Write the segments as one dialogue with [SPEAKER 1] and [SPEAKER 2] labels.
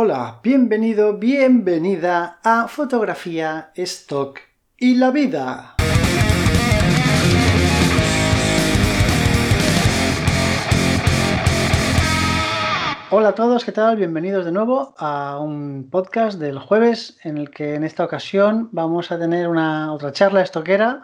[SPEAKER 1] Hola, bienvenido, bienvenida a Fotografía, Stock y la Vida. Hola a todos, ¿qué tal? Bienvenidos de nuevo a un podcast del jueves en el que en esta ocasión vamos a tener una otra charla estoquera,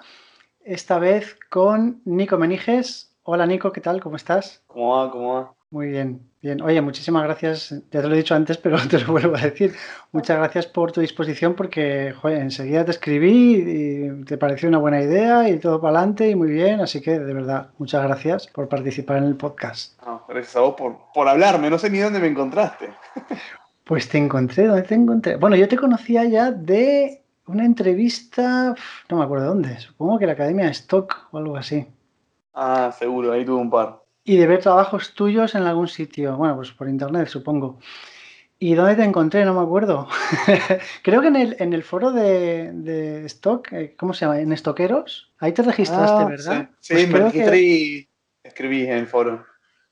[SPEAKER 1] esta vez con Nico Meniges. Hola Nico, ¿qué tal? ¿Cómo estás?
[SPEAKER 2] ¿Cómo va? ¿Cómo va?
[SPEAKER 1] Muy bien, bien. Oye, muchísimas gracias. Ya te lo he dicho antes, pero te lo vuelvo a decir. Muchas gracias por tu disposición porque, joder, enseguida te escribí y te pareció una buena idea y todo para adelante y muy bien. Así que, de verdad, muchas gracias por participar en el podcast.
[SPEAKER 2] gracias a vos por, por hablarme. No sé ni dónde me encontraste.
[SPEAKER 1] Pues te encontré, ¿dónde te encontré? Bueno, yo te conocía ya de una entrevista, no me acuerdo dónde, supongo que la Academia de Stock o algo así.
[SPEAKER 2] Ah, seguro, ahí tuve un par
[SPEAKER 1] y de ver trabajos tuyos en algún sitio. Bueno, pues por internet, supongo. ¿Y dónde te encontré? No me acuerdo. Creo que en el, en el foro de, Stock, eh, ¿cómo se llama? En Stockeros. Ahí te registraste,
[SPEAKER 2] ah,
[SPEAKER 1] ¿verdad?
[SPEAKER 2] Sí, pues me registré y escribí en el foro.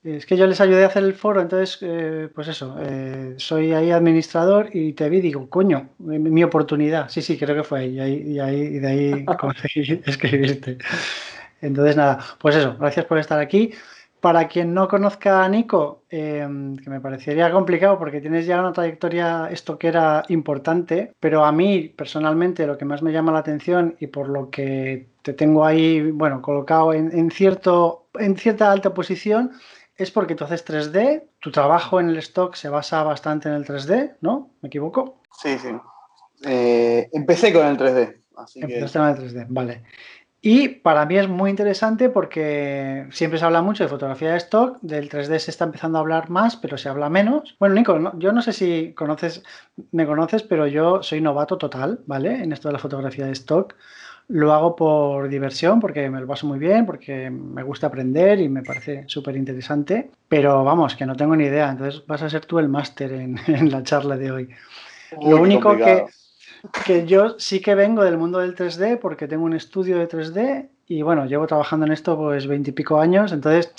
[SPEAKER 1] Es que yo les ayudé a hacer el foro, entonces, eh, pues eso, eh, soy ahí administrador y te vi y digo, coño, mi, oportunidad. Sí, sí, creo que fue ahí, y, ahí, y de ahí conseguí escribirte. Entonces, nada, pues eso, gracias por estar aquí. Para quien no conozca a Nico, em, que me parecería complicado porque tienes ya una trayectoria estoquera importante, pero a mí personalmente lo que más me llama la atención y por lo que te tengo ahí, bueno, colocado en, cierto, en cierta alta posición, es porque tú haces 3D, tu trabajo en el stock se basa bastante en el 3D, ¿no? ¿Me equivoco?
[SPEAKER 2] Sí, sí. Eh, empecé con el 3D.
[SPEAKER 1] Así Empezaste con el 3D, vale. Y para mí es muy interesante porque siempre se habla mucho de fotografía de stock, del 3D se está empezando a hablar más, pero se habla menos. Bueno, Nico, yo no sé si conoces, me conoces, pero yo soy novato total, ¿vale? En esto de la fotografía de stock. Lo hago por diversión, porque me lo paso muy bien, porque me gusta aprender y me parece súper interesante. Pero vamos, que no tengo ni idea. Entonces vas a ser tú el máster en, la charla de hoy. lo único que que yo sí que vengo del mundo del 3D porque tengo un estudio de 3D y bueno, llevo trabajando en esto pues veintipico años, entonces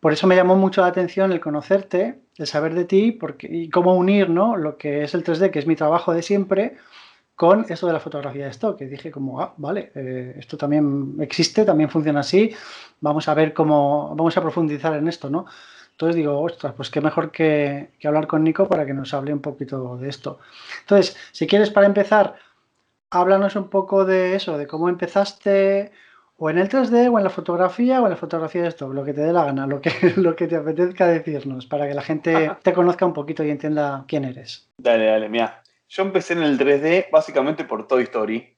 [SPEAKER 1] por eso me llamó mucho la atención el conocerte, el saber de ti porque, y cómo unir ¿no? lo que es el 3D, que es mi trabajo de siempre, con esto de la fotografía de stock, que dije como, ah, vale, eh, esto también existe, también funciona así, vamos a ver cómo, vamos a profundizar en esto, ¿no? Entonces digo, ostras, pues qué mejor que, hablar con Nico para que nos hable un poquito de esto. Entonces, si quieres, para empezar, háblanos un poco de eso, de cómo empezaste o en el 3D o en la fotografía o en la fotografía de esto, lo que te dé la gana, lo que, lo que te apetezca decirnos, para que la gente te conozca un poquito y entienda quién eres.
[SPEAKER 2] Dale, dale, mira. Yo empecé en el 3D básicamente por Toy Story,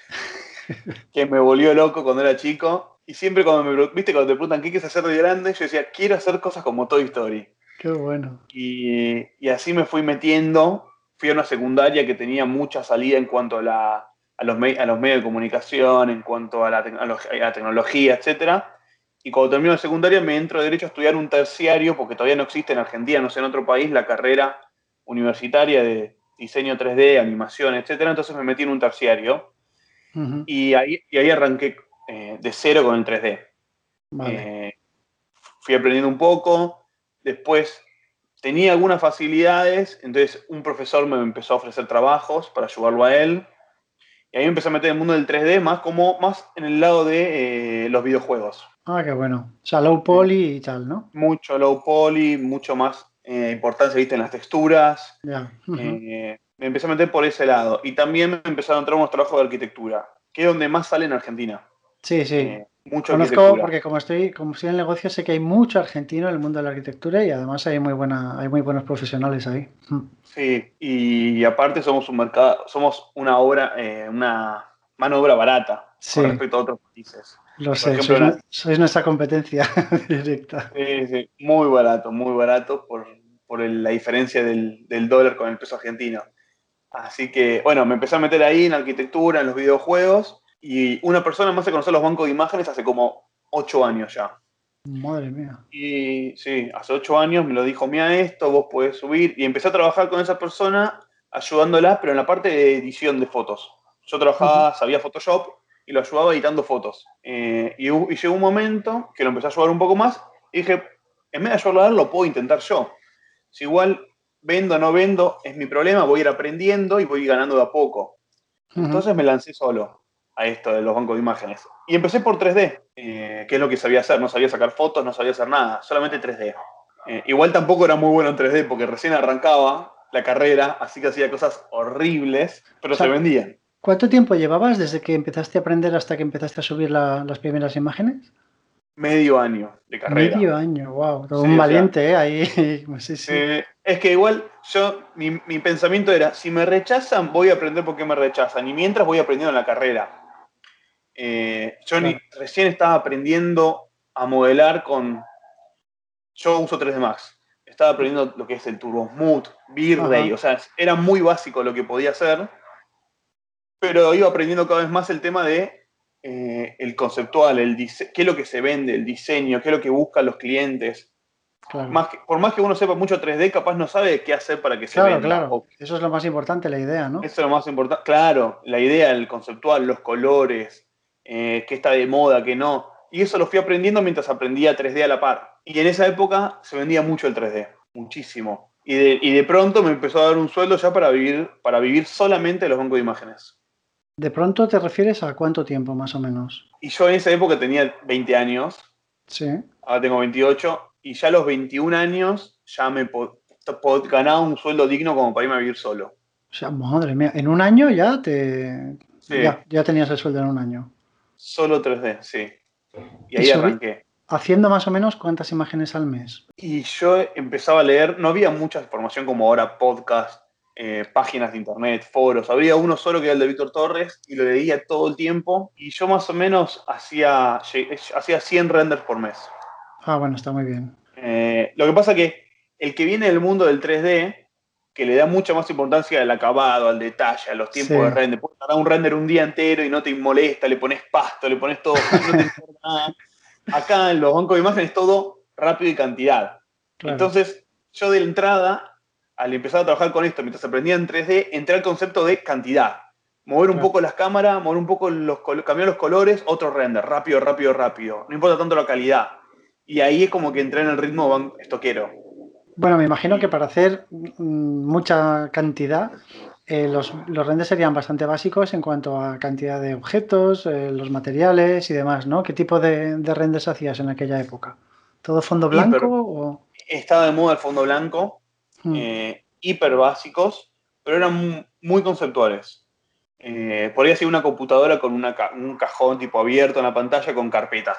[SPEAKER 2] que me volvió loco cuando era chico y siempre cuando me viste cuando te preguntan qué quieres hacer de grande, yo decía, quiero hacer cosas como Toy Story.
[SPEAKER 1] Qué bueno.
[SPEAKER 2] Y, y así me fui metiendo. Fui a una secundaria que tenía mucha salida en cuanto a, la, a, los, a los medios de comunicación, en cuanto a la, a la tecnología, etc. Y cuando termino la secundaria me entro de derecho a estudiar un terciario, porque todavía no existe en Argentina, no sé, en otro país, la carrera universitaria de diseño 3D, animación, etc. Entonces me metí en un terciario. y, ahí, y ahí arranqué eh, de cero con el 3D. Eh, fui aprendiendo un poco, después tenía algunas facilidades, entonces un profesor me empezó a ofrecer trabajos para ayudarlo a él. Y ahí me empecé a meter en el mundo del 3D más como más en el lado de eh, los videojuegos.
[SPEAKER 1] Ah, qué bueno. O sea, low poly y tal, ¿no?
[SPEAKER 2] Mucho low poly, mucho más importancia, viste, en las texturas. me empecé a meter por ese lado. Y también me empezaron a entrar unos trabajos de arquitectura, que es donde más sale en Argentina.
[SPEAKER 1] Sí, sí. Eh, mucho Conozco porque como estoy, como estoy en el negocio sé que hay mucho argentino en el mundo de la arquitectura y además hay muy buena, hay muy buenos profesionales ahí. Mm.
[SPEAKER 2] Sí, y, aparte somos un mercado, somos una obra, eh, una mano de obra barata con respecto a otros países.
[SPEAKER 1] Lo sé, sois, nuestra competencia directa.
[SPEAKER 2] Sí, sí, muy barato, muy barato por, la diferencia del, del dólar con el peso argentino. Así que, bueno, me empecé a meter ahí en arquitectura, en los videojuegos y una persona más se conocer los bancos de imágenes hace como ocho años ya.
[SPEAKER 1] Madre mía.
[SPEAKER 2] Y sí, hace ocho años me lo dijo, mira esto, vos podés subir. Y empecé a trabajar con esa persona ayudándola, pero en la parte de edición de fotos. Yo trabajaba, sabía Photoshop y lo ayudaba editando fotos. Eh, y, llegó un momento que lo empecé a ayudar un poco más y dije, en vez de ayudarlo a él, lo puedo intentar yo. Si igual vendo o no vendo, es mi problema, voy a ir aprendiendo y voy a ir ganando de a poco. Entonces me lancé solo a esto de los bancos de imágenes. Y empecé por 3D, eh, que es lo que sabía hacer. No sabía sacar fotos, no sabía hacer nada, solamente 3D. Eh, igual tampoco era muy bueno en 3D porque recién arrancaba la carrera, así que hacía cosas horribles, pero se vendían.
[SPEAKER 1] ¿Cuánto tiempo llevabas desde que empezaste a aprender hasta que empezaste a subir las primeras imágenes?
[SPEAKER 2] Medio año de carrera.
[SPEAKER 1] Medio año, wow. Todo un valiente, ¿eh? Ahí. sí, sí.
[SPEAKER 2] Eh, es que igual yo, mi, mi, pensamiento era, si me rechazan, voy a aprender por qué me rechazan. Y mientras voy aprendiendo en la carrera. Eh, yo recién estaba aprendiendo a modelar con... Yo uso 3D Max. Estaba aprendiendo lo que es el Turbo Smooth, V-Ray. O sea, era muy básico lo que podía hacer. Pero iba aprendiendo cada vez más el tema de eh, el conceptual, el qué es lo que se vende, el diseño, qué es lo que buscan los clientes. Más por más que uno sepa mucho 3D, capaz no sabe qué hacer para que se venda.
[SPEAKER 1] Claro, Eso es lo más importante, la idea, ¿no?
[SPEAKER 2] Eso es lo más importante. Claro, la idea, el conceptual, los colores, eh, qué está de moda, qué no. Y eso lo fui aprendiendo mientras aprendía 3D a la par. Y en esa época se vendía mucho el 3D, muchísimo. Y de, y de pronto me empezó a dar un sueldo ya para vivir, para vivir solamente los bancos de imágenes.
[SPEAKER 1] ¿De pronto te refieres a cuánto tiempo más o menos?
[SPEAKER 2] Y yo en esa época tenía 20 años.
[SPEAKER 1] Sí.
[SPEAKER 2] Ahora tengo 28. Y ya a los 21 años ya me ganaba un sueldo digno como para irme a vivir solo.
[SPEAKER 1] O sea, madre mía, en un año ya te. Ya, ya, tenías el sueldo en un año.
[SPEAKER 2] Solo 3D, sí. Y ahí arranqué.
[SPEAKER 1] ¿Haciendo más o menos cuántas imágenes al mes?
[SPEAKER 2] Y yo empezaba a leer, no había mucha información como ahora, podcast, eh, páginas de internet, foros. Había uno solo que era el de Víctor Torres y lo leía todo el tiempo. Y yo más o menos hacía, hacía 100 renders por mes.
[SPEAKER 1] Ah, bueno, está muy bien.
[SPEAKER 2] Eh, lo que pasa que el que viene del mundo del 3D, que le da mucha más importancia al acabado, al detalle, a los tiempos de render. Puedes un render un día entero y no te molesta, le pones pasto, le pones todo, no te importa nada. Acá en los bancos de imágenes todo rápido y cantidad. Entonces, yo de entrada al empezar a trabajar con esto, mientras aprendía en 3D, entré al concepto de cantidad. Mover un poco las cámaras, mover un poco los cambiar los colores, otro render, rápido, rápido, rápido. No importa tanto la calidad. Y ahí es como que entré en el ritmo estoquero.
[SPEAKER 1] Bueno, me imagino que para hacer mm, mucha cantidad, eh, los, renders serían bastante básicos en cuanto a cantidad de objetos, eh, los materiales y demás, ¿no? ¿Qué tipo de, renders hacías en aquella época? ¿Todo fondo blanco? o...
[SPEAKER 2] Estaba de moda el fondo blanco, Hmm. Eh, hiper básicos, pero eran muy conceptuales. Podría ser una computadora con un cajón tipo abierto en la pantalla con carpetas.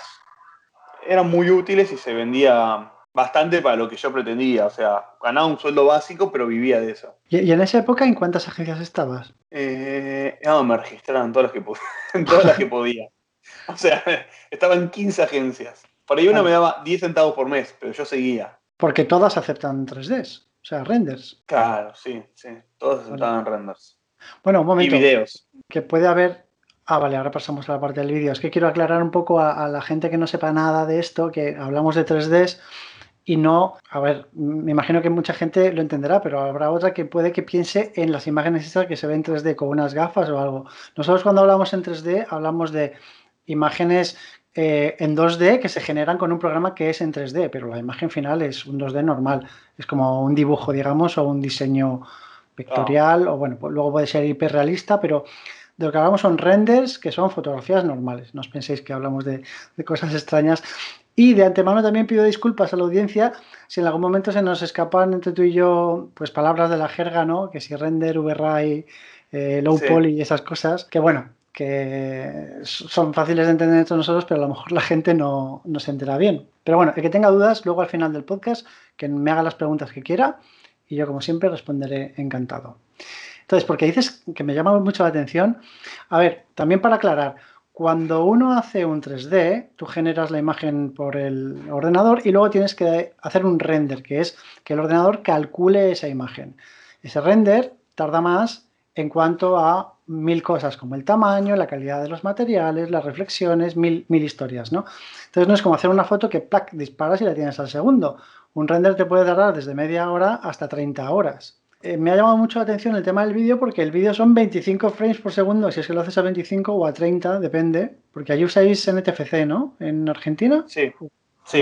[SPEAKER 2] Eran muy útiles y se vendía bastante para lo que yo pretendía. O sea, ganaba un sueldo básico, pero vivía de eso.
[SPEAKER 1] ¿Y, en esa época en cuántas agencias estabas?
[SPEAKER 2] Eh, no, me registraron todas las que, en todas las que podía. O sea, estaba en 15 agencias. Por ahí una me daba 10 centavos por mes, pero yo seguía.
[SPEAKER 1] Porque todas aceptan 3Ds. O sea, renders.
[SPEAKER 2] Claro, sí, sí. Todos estaban renders.
[SPEAKER 1] Bueno, un momento.
[SPEAKER 2] Y videos.
[SPEAKER 1] Que puede haber. Ah, vale, ahora pasamos a la parte del vídeo. Es que quiero aclarar un poco a, la gente que no sepa nada de esto, que hablamos de 3Ds y no, a ver, me imagino que mucha gente lo entenderá, pero habrá otra que puede que piense en las imágenes estas que se ven en 3D con unas gafas o algo. Nosotros cuando hablamos en 3D hablamos de imágenes eh, en 2D que se generan con un programa que es en 3D, pero la imagen final es un 2D normal. Es como un dibujo, digamos, o un diseño vectorial, o bueno, pues luego puede ser hiperrealista, pero de lo que hablamos son renders, que son fotografías normales. No os penséis que hablamos de, cosas extrañas. Y de antemano también pido disculpas a la audiencia si en algún momento se nos escapan entre tú y yo pues palabras de la jerga, ¿no? Que si render, VRAI, eh, low poly y esas cosas. Que bueno, que son fáciles de entender entre nosotros, pero a lo mejor la gente no, se entera bien. Pero bueno, el que tenga dudas, luego al final del podcast, que me haga las preguntas que quiera y yo como siempre responderé encantado. Entonces, porque dices que me llama mucho la atención, a ver, también para aclarar, cuando uno hace un 3D, tú generas la imagen por el ordenador y luego tienes que hacer un render, que es que el ordenador calcule esa imagen. Ese render tarda más en cuanto a mil cosas como el tamaño, la calidad de los materiales, las reflexiones, mil, mil historias, ¿no? Entonces no es como hacer una foto que disparas y la tienes al segundo. Un render te puede tardar desde media hora hasta 30 horas. Eh, me ha llamado mucho la atención el tema del vídeo porque el vídeo son 25 frames por segundo, si es que lo haces a 25 o a 30, depende, porque allí usáis NTFC, ¿no? En Argentina.
[SPEAKER 2] Sí, sí.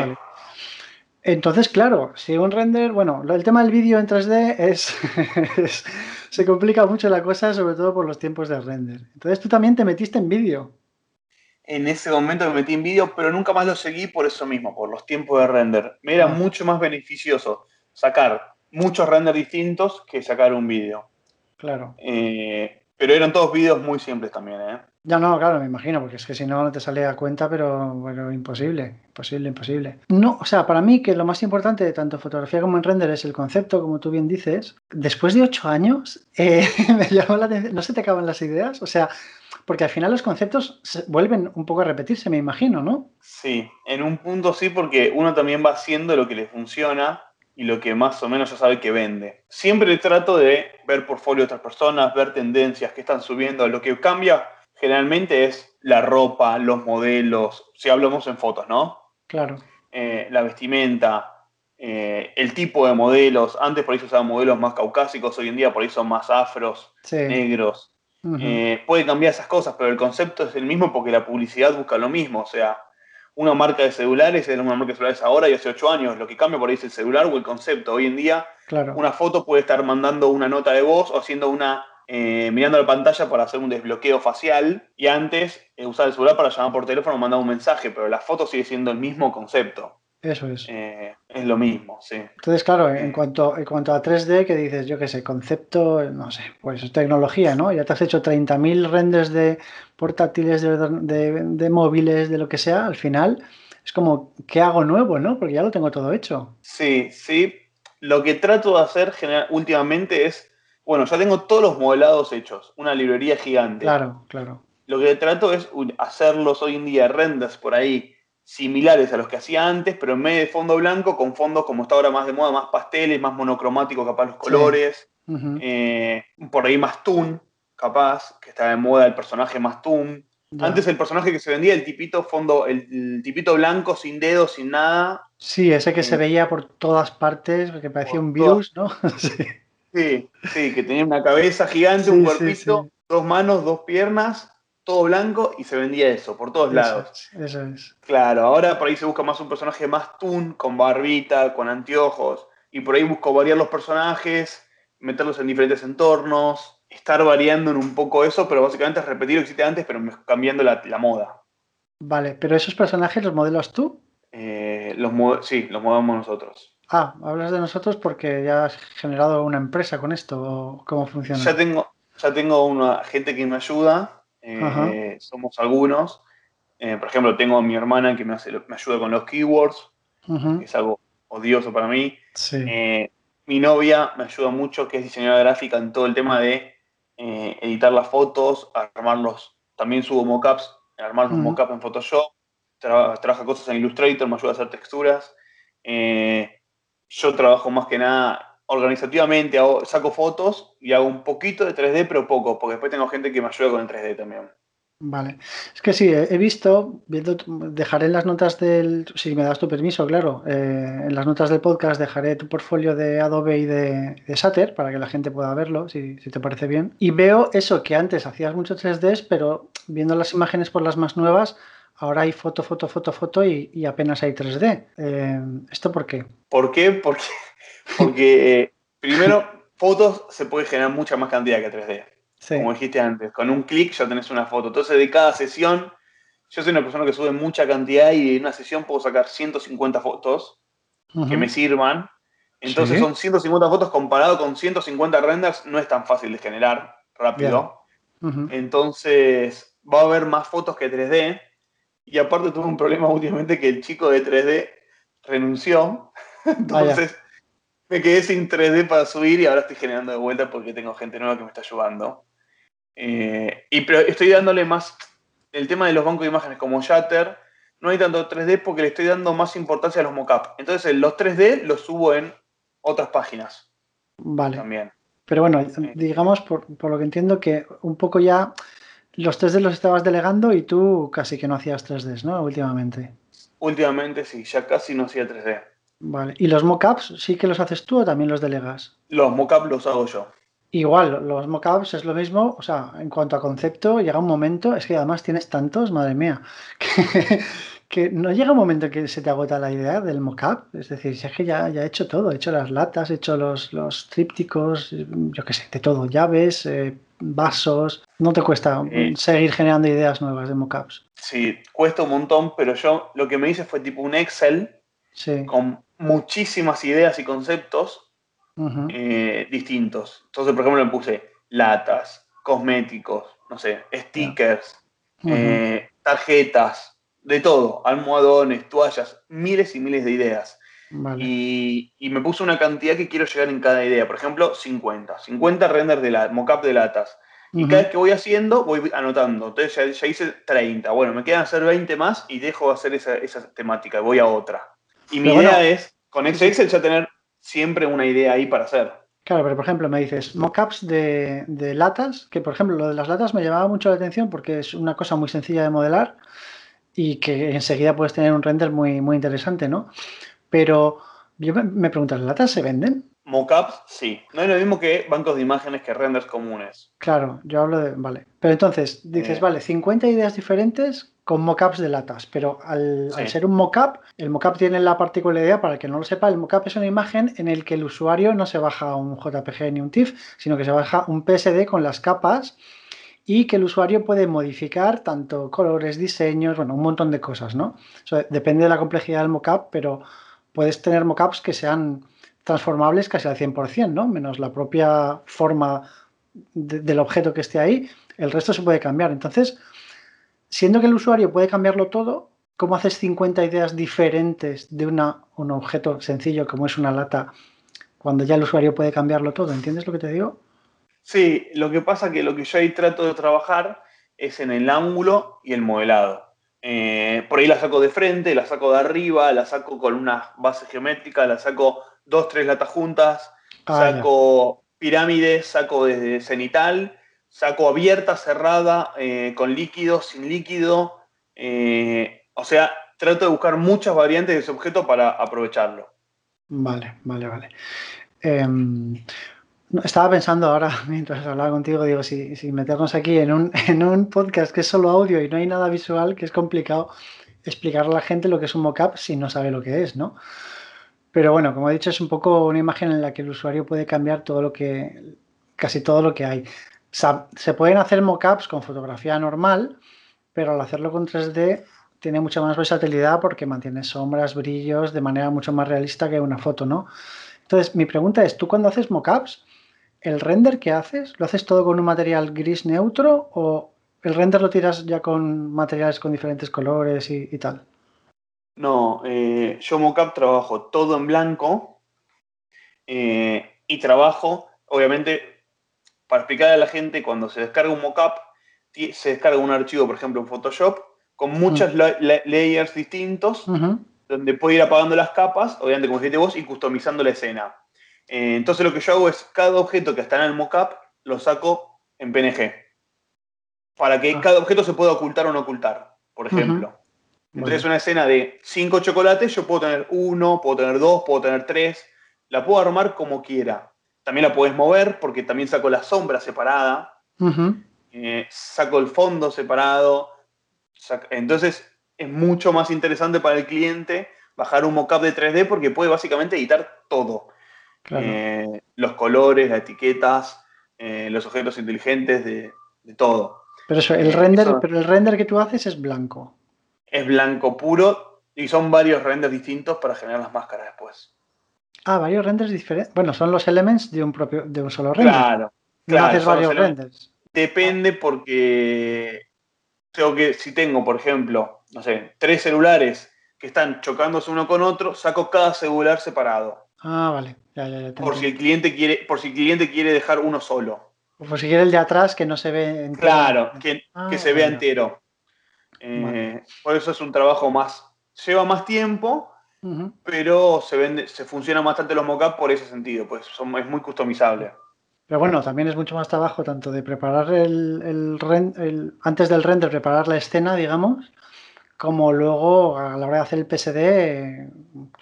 [SPEAKER 1] Entonces, claro, si un render, bueno, el tema del vídeo en 3D es, se complica mucho la cosa, sobre todo por los tiempos de render. Entonces tú también te metiste en vídeo.
[SPEAKER 2] En ese momento me metí en vídeo, pero nunca más lo seguí por eso mismo, por los tiempos de render. Me era ah. mucho más beneficioso sacar muchos renders distintos que sacar un vídeo.
[SPEAKER 1] Claro.
[SPEAKER 2] Eh, pero eran todos vídeos muy simples también, ¿eh?
[SPEAKER 1] Ya no, claro, me imagino, porque es que si no, no te sale a cuenta, pero bueno, imposible, imposible, imposible. No, o sea, para mí que lo más importante de tanto fotografía como en render es el concepto, como tú bien dices. Después de ocho años, eh, me llamó la atención, ¿no se te acaban las ideas? O sea, porque al final los conceptos vuelven un poco a repetirse, me imagino, ¿no?
[SPEAKER 2] Sí, en un punto sí, porque uno también va haciendo lo que le funciona y lo que más o menos ya sabe que vende. Siempre trato de ver portfolio de otras personas, ver tendencias que están subiendo. Lo que cambia generalmente es la ropa, los modelos, si hablamos en fotos, ¿no?
[SPEAKER 1] Claro.
[SPEAKER 2] Eh, la vestimenta, eh, el tipo de modelos. Antes por ahí se usaban modelos más caucásicos, hoy en día por ahí son más afros, negros. Eh, puede cambiar esas cosas, pero el concepto es el mismo porque la publicidad busca lo mismo. O sea, una marca de celulares es una marca de celulares ahora y hace ocho años. Lo que cambia por ahí es el celular o el concepto. Hoy en día, una foto puede estar mandando una nota de voz o haciendo una. Eh, mirando la pantalla para hacer un desbloqueo facial y antes eh, usar el celular para llamar por teléfono o mandar un mensaje, pero la foto sigue siendo el mismo concepto.
[SPEAKER 1] Eso es.
[SPEAKER 2] Eh, es lo mismo, sí.
[SPEAKER 1] Entonces, claro, en cuanto, en cuanto a 3D, que dices, yo qué sé, concepto, no sé, pues tecnología, ¿no? Ya te has hecho 30.000 renders de portátiles, de, móviles, de lo que sea, al final es como, ¿qué hago nuevo, no? Porque ya lo tengo todo hecho.
[SPEAKER 2] Sí, sí. Lo que trato de hacer general, últimamente es, bueno, ya tengo todos los modelados hechos, una librería gigante.
[SPEAKER 1] Claro, claro.
[SPEAKER 2] Lo que trato es hacerlos hoy en día renders por ahí similares a los que hacía antes, pero en vez de fondo blanco, con fondos como está ahora más de moda, más pasteles, más monocromáticos, capaz los colores, eh, por ahí más toon, capaz, que está de moda el personaje más toon. Antes el personaje que se vendía, el tipito fondo, el, tipito blanco, sin dedos, sin nada.
[SPEAKER 1] Sí, ese que se eh, veía por todas partes, que parecía un virus, ¿no?
[SPEAKER 2] sí. sí. que tenía una cabeza gigante, un cuerpito, dos manos, dos piernas todo blanco y se vendía eso por todos lados.
[SPEAKER 1] eso es.
[SPEAKER 2] Claro, ahora por ahí se busca más un personaje más toon, con barbita, con anteojos, y por ahí busco variar los personajes, meterlos en diferentes entornos, estar variando en un poco eso, pero básicamente es repetir lo que hiciste antes, pero cambiando la, moda.
[SPEAKER 1] Vale, pero esos personajes los modelas tú?
[SPEAKER 2] Eh, los sí, los modelamos nosotros.
[SPEAKER 1] Ah, hablas de nosotros porque ya has generado una empresa con esto, ¿o ¿cómo funciona?
[SPEAKER 2] Ya tengo, ya tengo una gente que me ayuda, eh, somos algunos. Eh, por ejemplo, tengo a mi hermana que me, hace, me ayuda con los keywords, que es algo odioso para mí. Eh, mi novia me ayuda mucho, que es diseñadora gráfica en todo el tema de editar las fotos, armarlos. También subo mockups, armar los mockups en Photoshop. trabaja cosas en Illustrator, me ayuda a hacer texturas. yo trabajo más que nada organizativamente saco fotos y hago un poquito de 3D, pero poco, porque después tengo gente que me ayuda con el 3D también.
[SPEAKER 1] Vale. Es que sí, he visto, viendo, dejaré en las notas del, si me das tu permiso, claro, eh, en las notas del podcast dejaré tu portfolio de Adobe y de, de Sater para que la gente pueda verlo, si, te parece bien. Y veo eso, que antes hacías mucho 3D, pero viendo las imágenes por las más nuevas, ahora hay foto, foto, foto, foto y, apenas hay 3D. Eh, ¿Esto por qué?
[SPEAKER 2] ¿Por qué? Porque porque primero, fotos se puede generar mucha más cantidad que 3D. Como dijiste antes, con un clic ya tenés una foto. Entonces, de cada sesión, yo soy una persona que sube mucha cantidad y en una sesión puedo sacar 150 fotos que me sirvan. Entonces, son 150 fotos comparado con 150 renders, no es tan fácil de generar rápido. Entonces, va a haber más fotos que 3D. Y aparte, tuve un problema últimamente que el chico de 3D renunció. Entonces, me quedé sin 3D para subir y ahora estoy generando de vuelta porque tengo gente nueva que me está ayudando. Eh, y pero estoy dándole más el tema de los bancos de imágenes como Shatter. No hay tanto 3D porque le estoy dando más importancia a los mockups. Entonces los 3D los subo en otras páginas.
[SPEAKER 1] Vale. También. Pero bueno, digamos, por, por, lo que entiendo, que un poco ya los 3D los estabas delegando y tú casi que no hacías 3D, ¿no? Últimamente.
[SPEAKER 2] Últimamente sí, ya casi no hacía 3D.
[SPEAKER 1] Vale. ¿Y los mockups sí que los haces tú o también los delegas?
[SPEAKER 2] Los mockups los hago yo.
[SPEAKER 1] Igual, los mockups es lo mismo, o sea, en cuanto a concepto, llega un momento, es que además tienes tantos, madre mía, que no llega un momento que se te agota la idea del mockup. Es decir, si es que ya, ya he hecho todo, he hecho las latas, he hecho los, los trípticos, yo qué sé, de todo, llaves, eh, vasos. No te cuesta seguir generando ideas nuevas de mockups.
[SPEAKER 2] Sí, cuesta un montón, pero yo lo que me hice fue tipo un Excel con muchísimas ideas y conceptos eh, distintos. Entonces, por ejemplo, me puse latas, cosméticos, no sé, stickers, eh, tarjetas, de todo, almohadones, toallas, miles y miles de ideas. Y, me puse una cantidad que quiero llegar en cada idea. Por ejemplo, 50. 50 renders de la, mockup de latas. Y cada vez que voy haciendo, voy anotando. Entonces ya, hice 30. Bueno, me quedan hacer 20 más y dejo de hacer esa, esa temática. Voy a otra. Y mi idea es, con Excel, ya tener siempre una idea ahí para hacer.
[SPEAKER 1] Claro, pero por ejemplo me dices mockups de, de latas, que por ejemplo lo de las latas me llamaba mucho la atención porque es una cosa muy sencilla de modelar y que enseguida puedes tener un render muy, muy interesante, ¿no? Pero yo me, pregunto, ¿las latas se venden?
[SPEAKER 2] Mockups, sí. No es lo mismo que bancos de imágenes que renders comunes.
[SPEAKER 1] Claro, yo hablo de. Vale. Pero entonces, dices, eh. vale, 50 ideas diferentes con mockups de latas. Pero al, ser un mockup, el mockup tiene la particularidad, para el que no lo sepa, el mockup es una imagen en el que el usuario no se baja un JPG ni un TIFF, sino que se baja un PSD con las capas y que el usuario puede modificar tanto colores, diseños, bueno, un montón de cosas, ¿no? depende de la complejidad del mockup, pero puedes tener mockups que sean transformables casi al 100%, ¿no? Menos la propia forma del objeto que esté ahí, el resto se puede cambiar. Entonces, siendo que el usuario puede cambiarlo todo, ¿cómo haces 50 ideas diferentes de una, un objeto sencillo como es una lata cuando ya el usuario puede cambiarlo todo? ¿Entiendes lo que te digo?
[SPEAKER 2] Sí, lo que pasa que lo que yo ahí trato de trabajar es en el ángulo y el modelado. Eh, por ahí la saco de frente, la saco de arriba, la saco con una base geométrica, la saco dos, tres latas juntas, ah, saco pirámides, saco desde cenital, saco abierta, cerrada, eh, con líquido, sin líquido. Eh, o sea, trato de buscar muchas variantes de ese objeto para aprovecharlo.
[SPEAKER 1] Vale, vale, vale. Em, estaba pensando ahora, mientras hablaba contigo, digo, si, meternos aquí en un, en un podcast que es solo audio y no hay nada visual, que es complicado explicarle a la gente lo que es un mockup si no sabe lo que es, ¿no? Pero bueno, como he dicho, es un poco una imagen en la que el usuario puede cambiar todo lo que, casi todo lo que hay. Se pueden hacer mockups con fotografía normal, pero al hacerlo con 3D tiene mucha más versatilidad porque mantiene sombras, brillos de manera mucho más realista que una foto, ¿no? Entonces, mi pregunta es, ¿tú cuando haces mockups, el render que haces, ¿lo haces todo con un material gris neutro o el render lo tiras ya con materiales con diferentes colores y, tal?
[SPEAKER 2] No, eh, yo mockup trabajo todo en blanco eh, y trabajo, obviamente, para explicarle a la gente, cuando se descarga un mockup, se descarga un archivo, por ejemplo, en Photoshop, con muchos layers distintos, donde puede ir apagando las capas, obviamente como dijiste vos, y customizando la escena. Eh, entonces lo que yo hago es cada objeto que está en el mockup lo saco en PNG. Para que ah. cada objeto se pueda ocultar o no ocultar, por ejemplo. Entonces es una escena de cinco chocolates, yo puedo tener uno, puedo tener dos, puedo tener tres. La puedo armar como quiera. También la puedes mover porque también saco la sombra separada. Eh, saco el fondo separado. Entonces es mucho más interesante para el cliente bajar un mockup de 3D porque puede básicamente editar todo. Eh, los colores, las etiquetas, eh, los objetos inteligentes, de, todo.
[SPEAKER 1] Pero eso, el render, pero el render que tú haces es blanco.
[SPEAKER 2] Es blanco puro y son varios renders distintos para generar las máscaras después.
[SPEAKER 1] Ah, varios renders diferentes. Bueno, son los elements de un propio, de un solo render.
[SPEAKER 2] Claro.
[SPEAKER 1] No haces varios renders.
[SPEAKER 2] Depende porque tengo que, si tengo, por ejemplo, no sé, tres celulares que están chocándose uno con otro, saco cada celular separado.
[SPEAKER 1] Ah, vale.
[SPEAKER 2] por si el cliente quiere, por si el cliente quiere dejar uno solo.
[SPEAKER 1] O por si quiere el de atrás que no se ve
[SPEAKER 2] entero. Claro, que, ah, se vea entero. Eh, por eso es un trabajo más. Lleva más tiempo, pero se vende, se funcionan bastante los mockups por ese sentido, pues son, es muy customizable.
[SPEAKER 1] Pero bueno, también es mucho más trabajo tanto de preparar el, el antes del render, preparar la escena, digamos, como luego a la hora de hacer el PSD,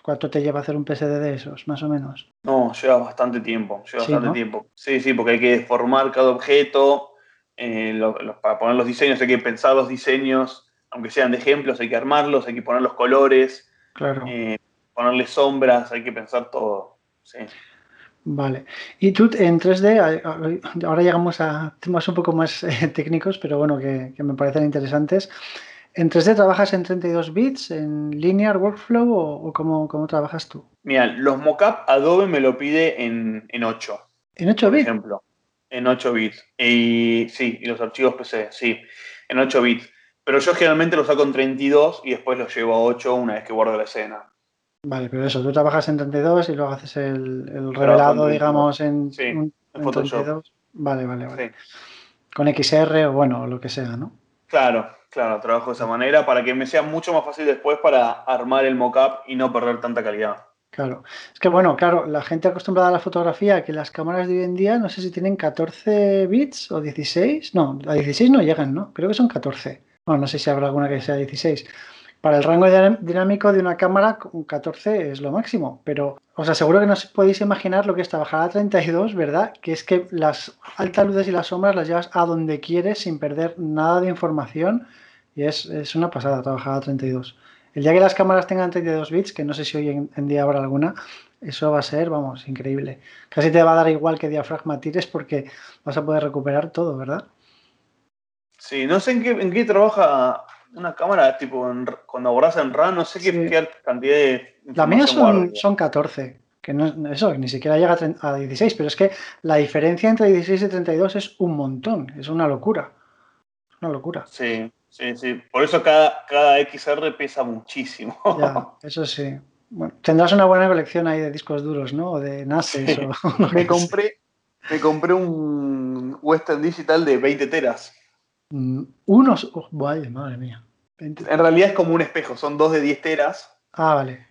[SPEAKER 1] ¿cuánto te lleva hacer un PSD de esos, más o menos?
[SPEAKER 2] No, lleva bastante tiempo, lleva bastante tiempo. Sí, sí, porque hay que formar cada objeto, eh, para poner los diseños hay que pensar los diseños aunque sean de ejemplos, hay que armarlos, hay que poner los colores,
[SPEAKER 1] claro.
[SPEAKER 2] eh, ponerle sombras, hay que pensar todo. Sí.
[SPEAKER 1] Vale. Y tú en 3D, ahora llegamos a temas un poco más eh, técnicos, pero bueno, que, me parecen interesantes. ¿En 3D trabajas en 32 bits, en linear workflow o, cómo, trabajas tú?
[SPEAKER 2] Mira, los mockup Adobe me lo pide en, en 8.
[SPEAKER 1] ¿En 8 bits?
[SPEAKER 2] Por ejemplo, en 8 bits. Y sí, y los archivos PC, sí, en 8 bits. Pero yo generalmente los saco en 32 y después los llevo a 8 una vez que guardo la escena.
[SPEAKER 1] Vale, pero eso, tú trabajas en 32 y luego haces el, revelado, digamos, en,
[SPEAKER 2] sí, en, 32.
[SPEAKER 1] Vale, vale, vale. Con XR o bueno, lo que sea, ¿no?
[SPEAKER 2] Claro, claro, trabajo de esa manera para que me sea mucho más fácil después para armar el mockup y no perder tanta calidad.
[SPEAKER 1] Claro, es que bueno, claro, la gente acostumbrada a la fotografía, que las cámaras de hoy en día, no sé si tienen 14 bits o 16, no, a 16 no llegan, ¿no? Creo que son 14. Bueno, no sé si habrá alguna que sea 16. Para el rango dinámico de una cámara, 14 es lo máximo, pero os aseguro que no os podéis imaginar lo que es trabajar a 32, ¿verdad? Que es que las altas luces y las sombras las llevas a donde quieres sin perder nada de información y es, una pasada trabajar a 32. El día que las cámaras tengan 32 bits, que no sé si hoy en, día habrá alguna, eso va a ser, vamos, increíble. Casi te va a dar igual que diafragma tires porque vas a poder recuperar todo, ¿verdad?
[SPEAKER 2] Sí, no sé en qué, en qué trabaja una cámara tipo cuando borras en RAW, no sé qué, cantidad de.
[SPEAKER 1] La mía son, son 14, que no eso, ni siquiera llega a 16, pero es que la diferencia entre 16 y 32 es un montón, es una locura. Una locura.
[SPEAKER 2] Sí, sí, sí. Por eso cada, cada XR pesa muchísimo.
[SPEAKER 1] Ya, eso sí. Bueno, tendrás una buena colección ahí de discos duros, ¿no? O de NASes.
[SPEAKER 2] me, compré, me compré un Western Digital de 20 teras.
[SPEAKER 1] Mm, unos. Oh, vaya, madre mía.
[SPEAKER 2] En realidad es como un espejo, son dos de 10 teras.
[SPEAKER 1] Ah, vale.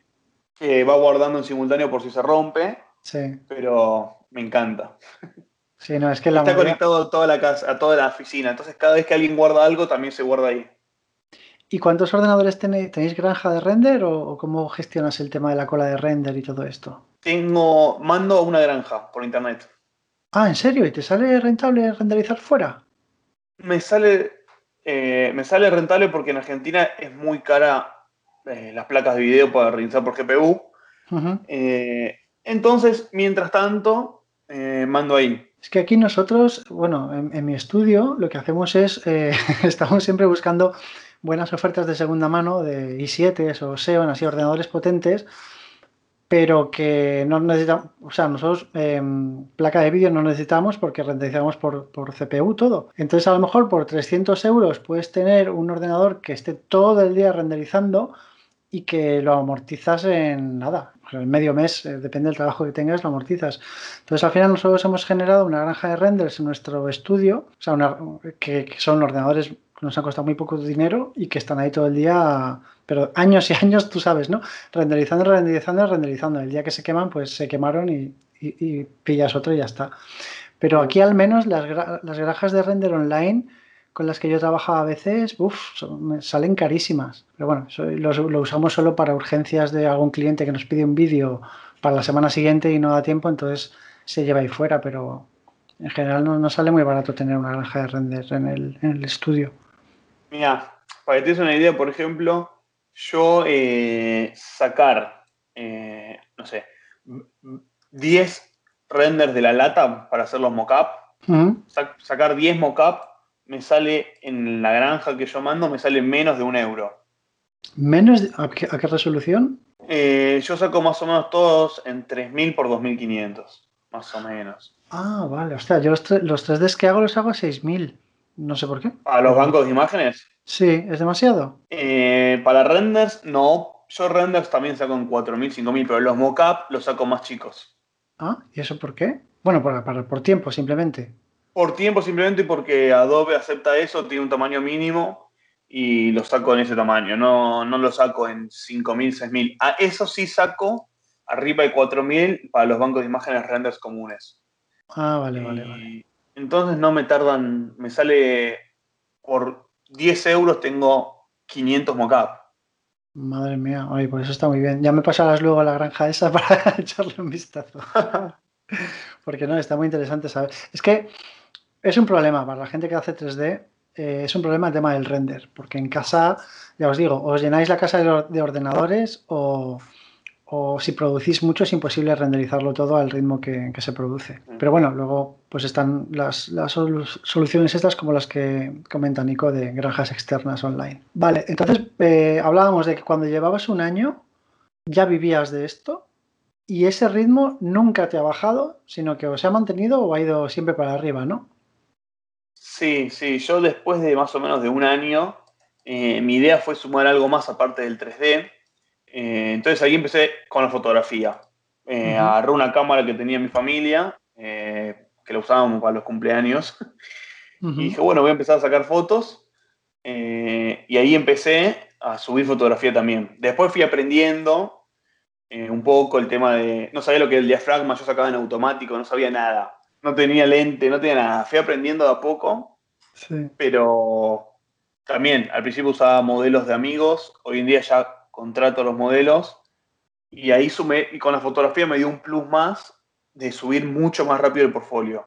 [SPEAKER 2] Que va guardando en simultáneo por si se rompe.
[SPEAKER 1] Sí.
[SPEAKER 2] Pero me encanta.
[SPEAKER 1] Sí, no, es que la
[SPEAKER 2] Está conectado a toda la casa, a toda la oficina. Entonces cada vez que alguien guarda algo, también se guarda ahí.
[SPEAKER 1] ¿Y cuántos ordenadores tenéis? ¿Tenéis granja de render o, cómo gestionas el tema de la cola de render y todo esto?
[SPEAKER 2] Tengo, mando una granja por internet.
[SPEAKER 1] Ah, ¿en serio? ¿Y te sale rentable renderizar fuera?
[SPEAKER 2] Me sale, eh, me sale rentable porque en Argentina es muy cara eh, las placas de video para realizar por GPU. Eh, entonces, mientras tanto, mando ahí.
[SPEAKER 1] Es que aquí nosotros, bueno, en, mi estudio lo que hacemos es, estamos siempre buscando buenas ofertas de segunda mano de i7 o Xeon, así ordenadores potentes, pero que no necesitamos, o sea, nosotros em, placa de vídeo no necesitamos porque renderizamos por, por, CPU todo. Entonces a lo mejor por 300 euros puedes tener un ordenador que esté todo el día renderizando y que lo amortizas en nada. En medio mes, eh, depende del trabajo que tengas, lo amortizas. Entonces al final nosotros hemos generado una granja de renders en nuestro estudio, o sea, que, son ordenadores nos han costado muy poco dinero y que están ahí todo el día pero años y años, tú sabes, ¿no? Renderizando, renderizando, renderizando. El día que se queman, pues se quemaron y, pillas otro y ya está. Pero aquí al menos las, las granjas de render online con las que yo trabajaba a veces, uff, salen carísimas. Pero bueno, lo, usamos solo para urgencias de algún cliente que nos pide un vídeo para la semana siguiente y no da tiempo, entonces se lleva ahí fuera, pero en general no, sale muy barato tener una granja de render en el, en el estudio.
[SPEAKER 2] Mira, para que te des una idea, por ejemplo, yo eh, sacar, eh, no sé, 10 renders de la lata para hacer los mockup, sacar 10 mockup me sale en la granja que yo mando, me sale menos de un euro.
[SPEAKER 1] ¿Menos? a, qué, resolución?
[SPEAKER 2] Eh, yo saco más o menos todos en 3000 por 2500, más o menos.
[SPEAKER 1] Ah, vale. Hostia, yo los, los 3Ds que hago los hago a 6000. No sé por qué.
[SPEAKER 2] ¿A los bancos de imágenes?
[SPEAKER 1] Sí, ¿es demasiado?
[SPEAKER 2] Eh, para renders, no. Yo renders también saco en 4.000, 5.000, pero los mockup los saco más chicos.
[SPEAKER 1] Ah, ¿y eso por qué? Bueno, por, por tiempo simplemente.
[SPEAKER 2] Por tiempo simplemente porque Adobe acepta eso, tiene un tamaño mínimo y lo saco en ese tamaño. No, no lo saco en 5.000, 6.000. Ah, eso sí saco arriba de 4.000 para los bancos de imágenes renders comunes.
[SPEAKER 1] Ah, vale, vale, vale.
[SPEAKER 2] Entonces no me tardan, me sale por 10 euros tengo 500 mockup.
[SPEAKER 1] Madre mía, oye, por eso está muy bien. Ya me pasarás luego a la granja esa para echarle un vistazo. Porque no, está muy interesante saber. Es que es un problema para la gente que hace 3D. eh, es un problema el tema del render, porque en casa, ya os digo, os llenáis la casa de ordenadores o, si producís mucho es imposible renderizarlo todo al ritmo que, se produce. Pero bueno, luego pues están las, soluciones estas como las que comenta Nico de granjas externas online. Vale, entonces eh, hablábamos de que cuando llevabas un año ya vivías de esto y ese ritmo nunca te ha bajado, sino que o se ha mantenido o ha ido siempre para arriba, ¿no?
[SPEAKER 2] Sí, sí, yo después de más o menos de un año, eh, mi idea fue sumar algo más aparte del 3D. Eh, entonces ahí empecé con la fotografía. Eh, Agarré una cámara que tenía mi familia, eh, que la usábamos para los cumpleaños, y dije, bueno, voy a empezar a sacar fotos. y ahí empecé a subir fotografía también. Después fui aprendiendo un poco el tema de, no sabía lo que era el diafragma, yo sacaba en automático, no sabía nada no tenía lente, no tenía nada. Fui aprendiendo de a poco, pero también al principio usaba modelos de amigos, hoy en día ya contrato los modelos y ahí sumé, y con la fotografía me dio un plus más de subir mucho más rápido el portfolio.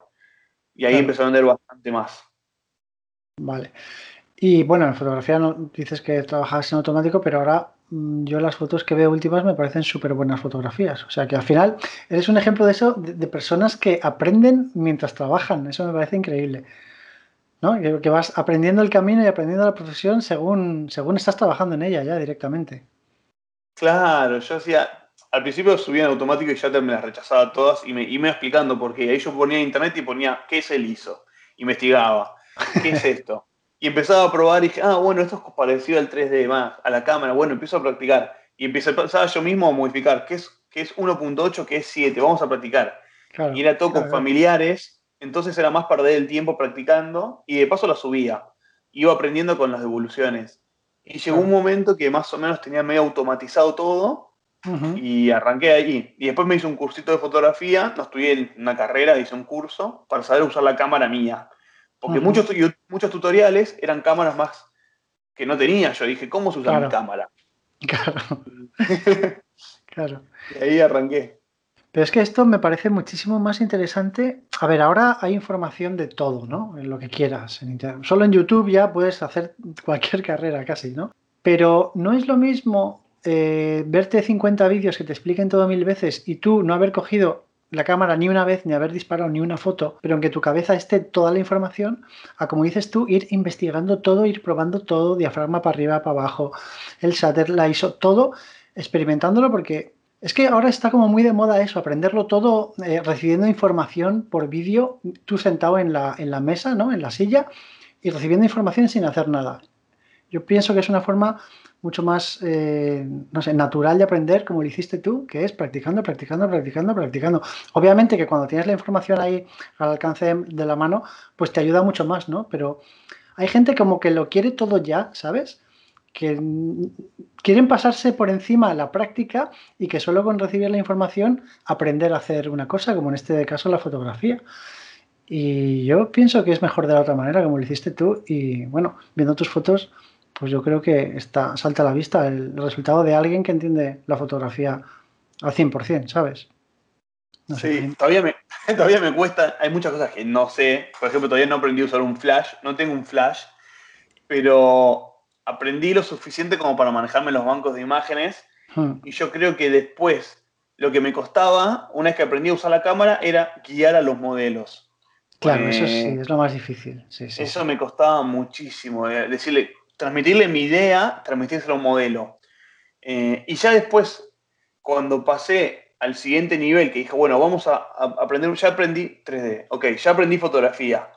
[SPEAKER 2] Y ahí empecé a vender bastante más.
[SPEAKER 1] Vale. Y bueno, en fotografía no, dices que trabajas en automático, pero ahora Mm, yo las fotos que veo últimas me parecen súper buenas fotografías. O sea que al final eres un ejemplo de eso, de, personas que aprenden mientras trabajan. Eso me parece increíble. ¿no? Que, vas aprendiendo el camino y aprendiendo la profesión según, según estás trabajando en ella ya directamente.
[SPEAKER 2] Claro, yo hacía, al principio subía en automático y ya me las rechazaba todas y me, iba explicando por qué. Ahí yo ponía internet y ponía qué es el ISO. Investigaba, ¿qué es esto? Y empezaba a probar y dije, ah, bueno, esto es parecido al 3D más, a la cámara. Bueno, empiezo a practicar. Y empezaba yo mismo a modificar, ¿qué es, qué es 1.8, qué es 7? Vamos a practicar. y era todo con familiares, entonces era más perder el tiempo practicando y de paso la subía. Iba aprendiendo con las devoluciones. Y llegó un momento que más o menos tenía medio automatizado todo y arranqué allí. Y después me hice un cursito de fotografía, no estudié en una carrera, hice un curso para saber usar la cámara mía. Porque muchos, muchos tutoriales eran cámaras más que no tenía. Yo dije, ¿cómo se usa mi cámara? Claro. claro. Y ahí arranqué.
[SPEAKER 1] Pero es que esto me parece muchísimo más interesante. A ver, ahora hay información de todo, ¿no? En lo que quieras. En Solo en YouTube ya puedes hacer cualquier carrera casi, ¿no? Pero no es lo mismo eh, verte 50 vídeos que te expliquen todo mil veces y tú no haber cogido la cámara ni una vez, ni haber disparado ni una foto, pero en que tu cabeza esté toda la información, a como dices tú, ir investigando todo, ir probando todo, diafragma para arriba, para abajo, el shutter, la ISO, todo, experimentándolo porque es que ahora está como muy de moda eso, aprenderlo todo eh, recibiendo información por vídeo, tú sentado en la, en la mesa, ¿no? En la silla y recibiendo información sin hacer nada. Yo pienso que es una forma mucho más, eh, no sé, natural de aprender como lo hiciste tú, que es practicando, practicando, practicando, practicando. Obviamente que cuando tienes la información ahí al alcance de la mano, pues te ayuda mucho más, ¿no? Pero hay gente como que lo quiere todo ya, ¿sabes? Que quieren pasarse por encima la práctica y que solo con recibir la información aprender a hacer una cosa, como en este caso la fotografía. Y yo pienso que es mejor de la otra manera, como lo hiciste tú, y bueno, viendo tus fotos, pues yo creo que está, salta a la vista el resultado de alguien que entiende la fotografía al 100%, ¿sabes?
[SPEAKER 2] sí, todavía me, todavía me cuesta, hay muchas cosas que no sé, por ejemplo, todavía no aprendí a usar un flash, no tengo un flash, pero aprendí lo suficiente como para manejarme los bancos de imágenes hmm. y yo creo que después lo que me costaba, una vez que aprendí a usar la cámara, era guiar a los modelos.
[SPEAKER 1] Claro, eso sí, es lo más difícil.
[SPEAKER 2] eso me costaba muchísimo, eh, decirle, transmitirle mi idea, transmitírselo a un modelo. Eh, y ya después, cuando pasé al siguiente nivel, que dije, bueno, vamos a, aprender, ya aprendí 3D, ok, ya aprendí fotografía,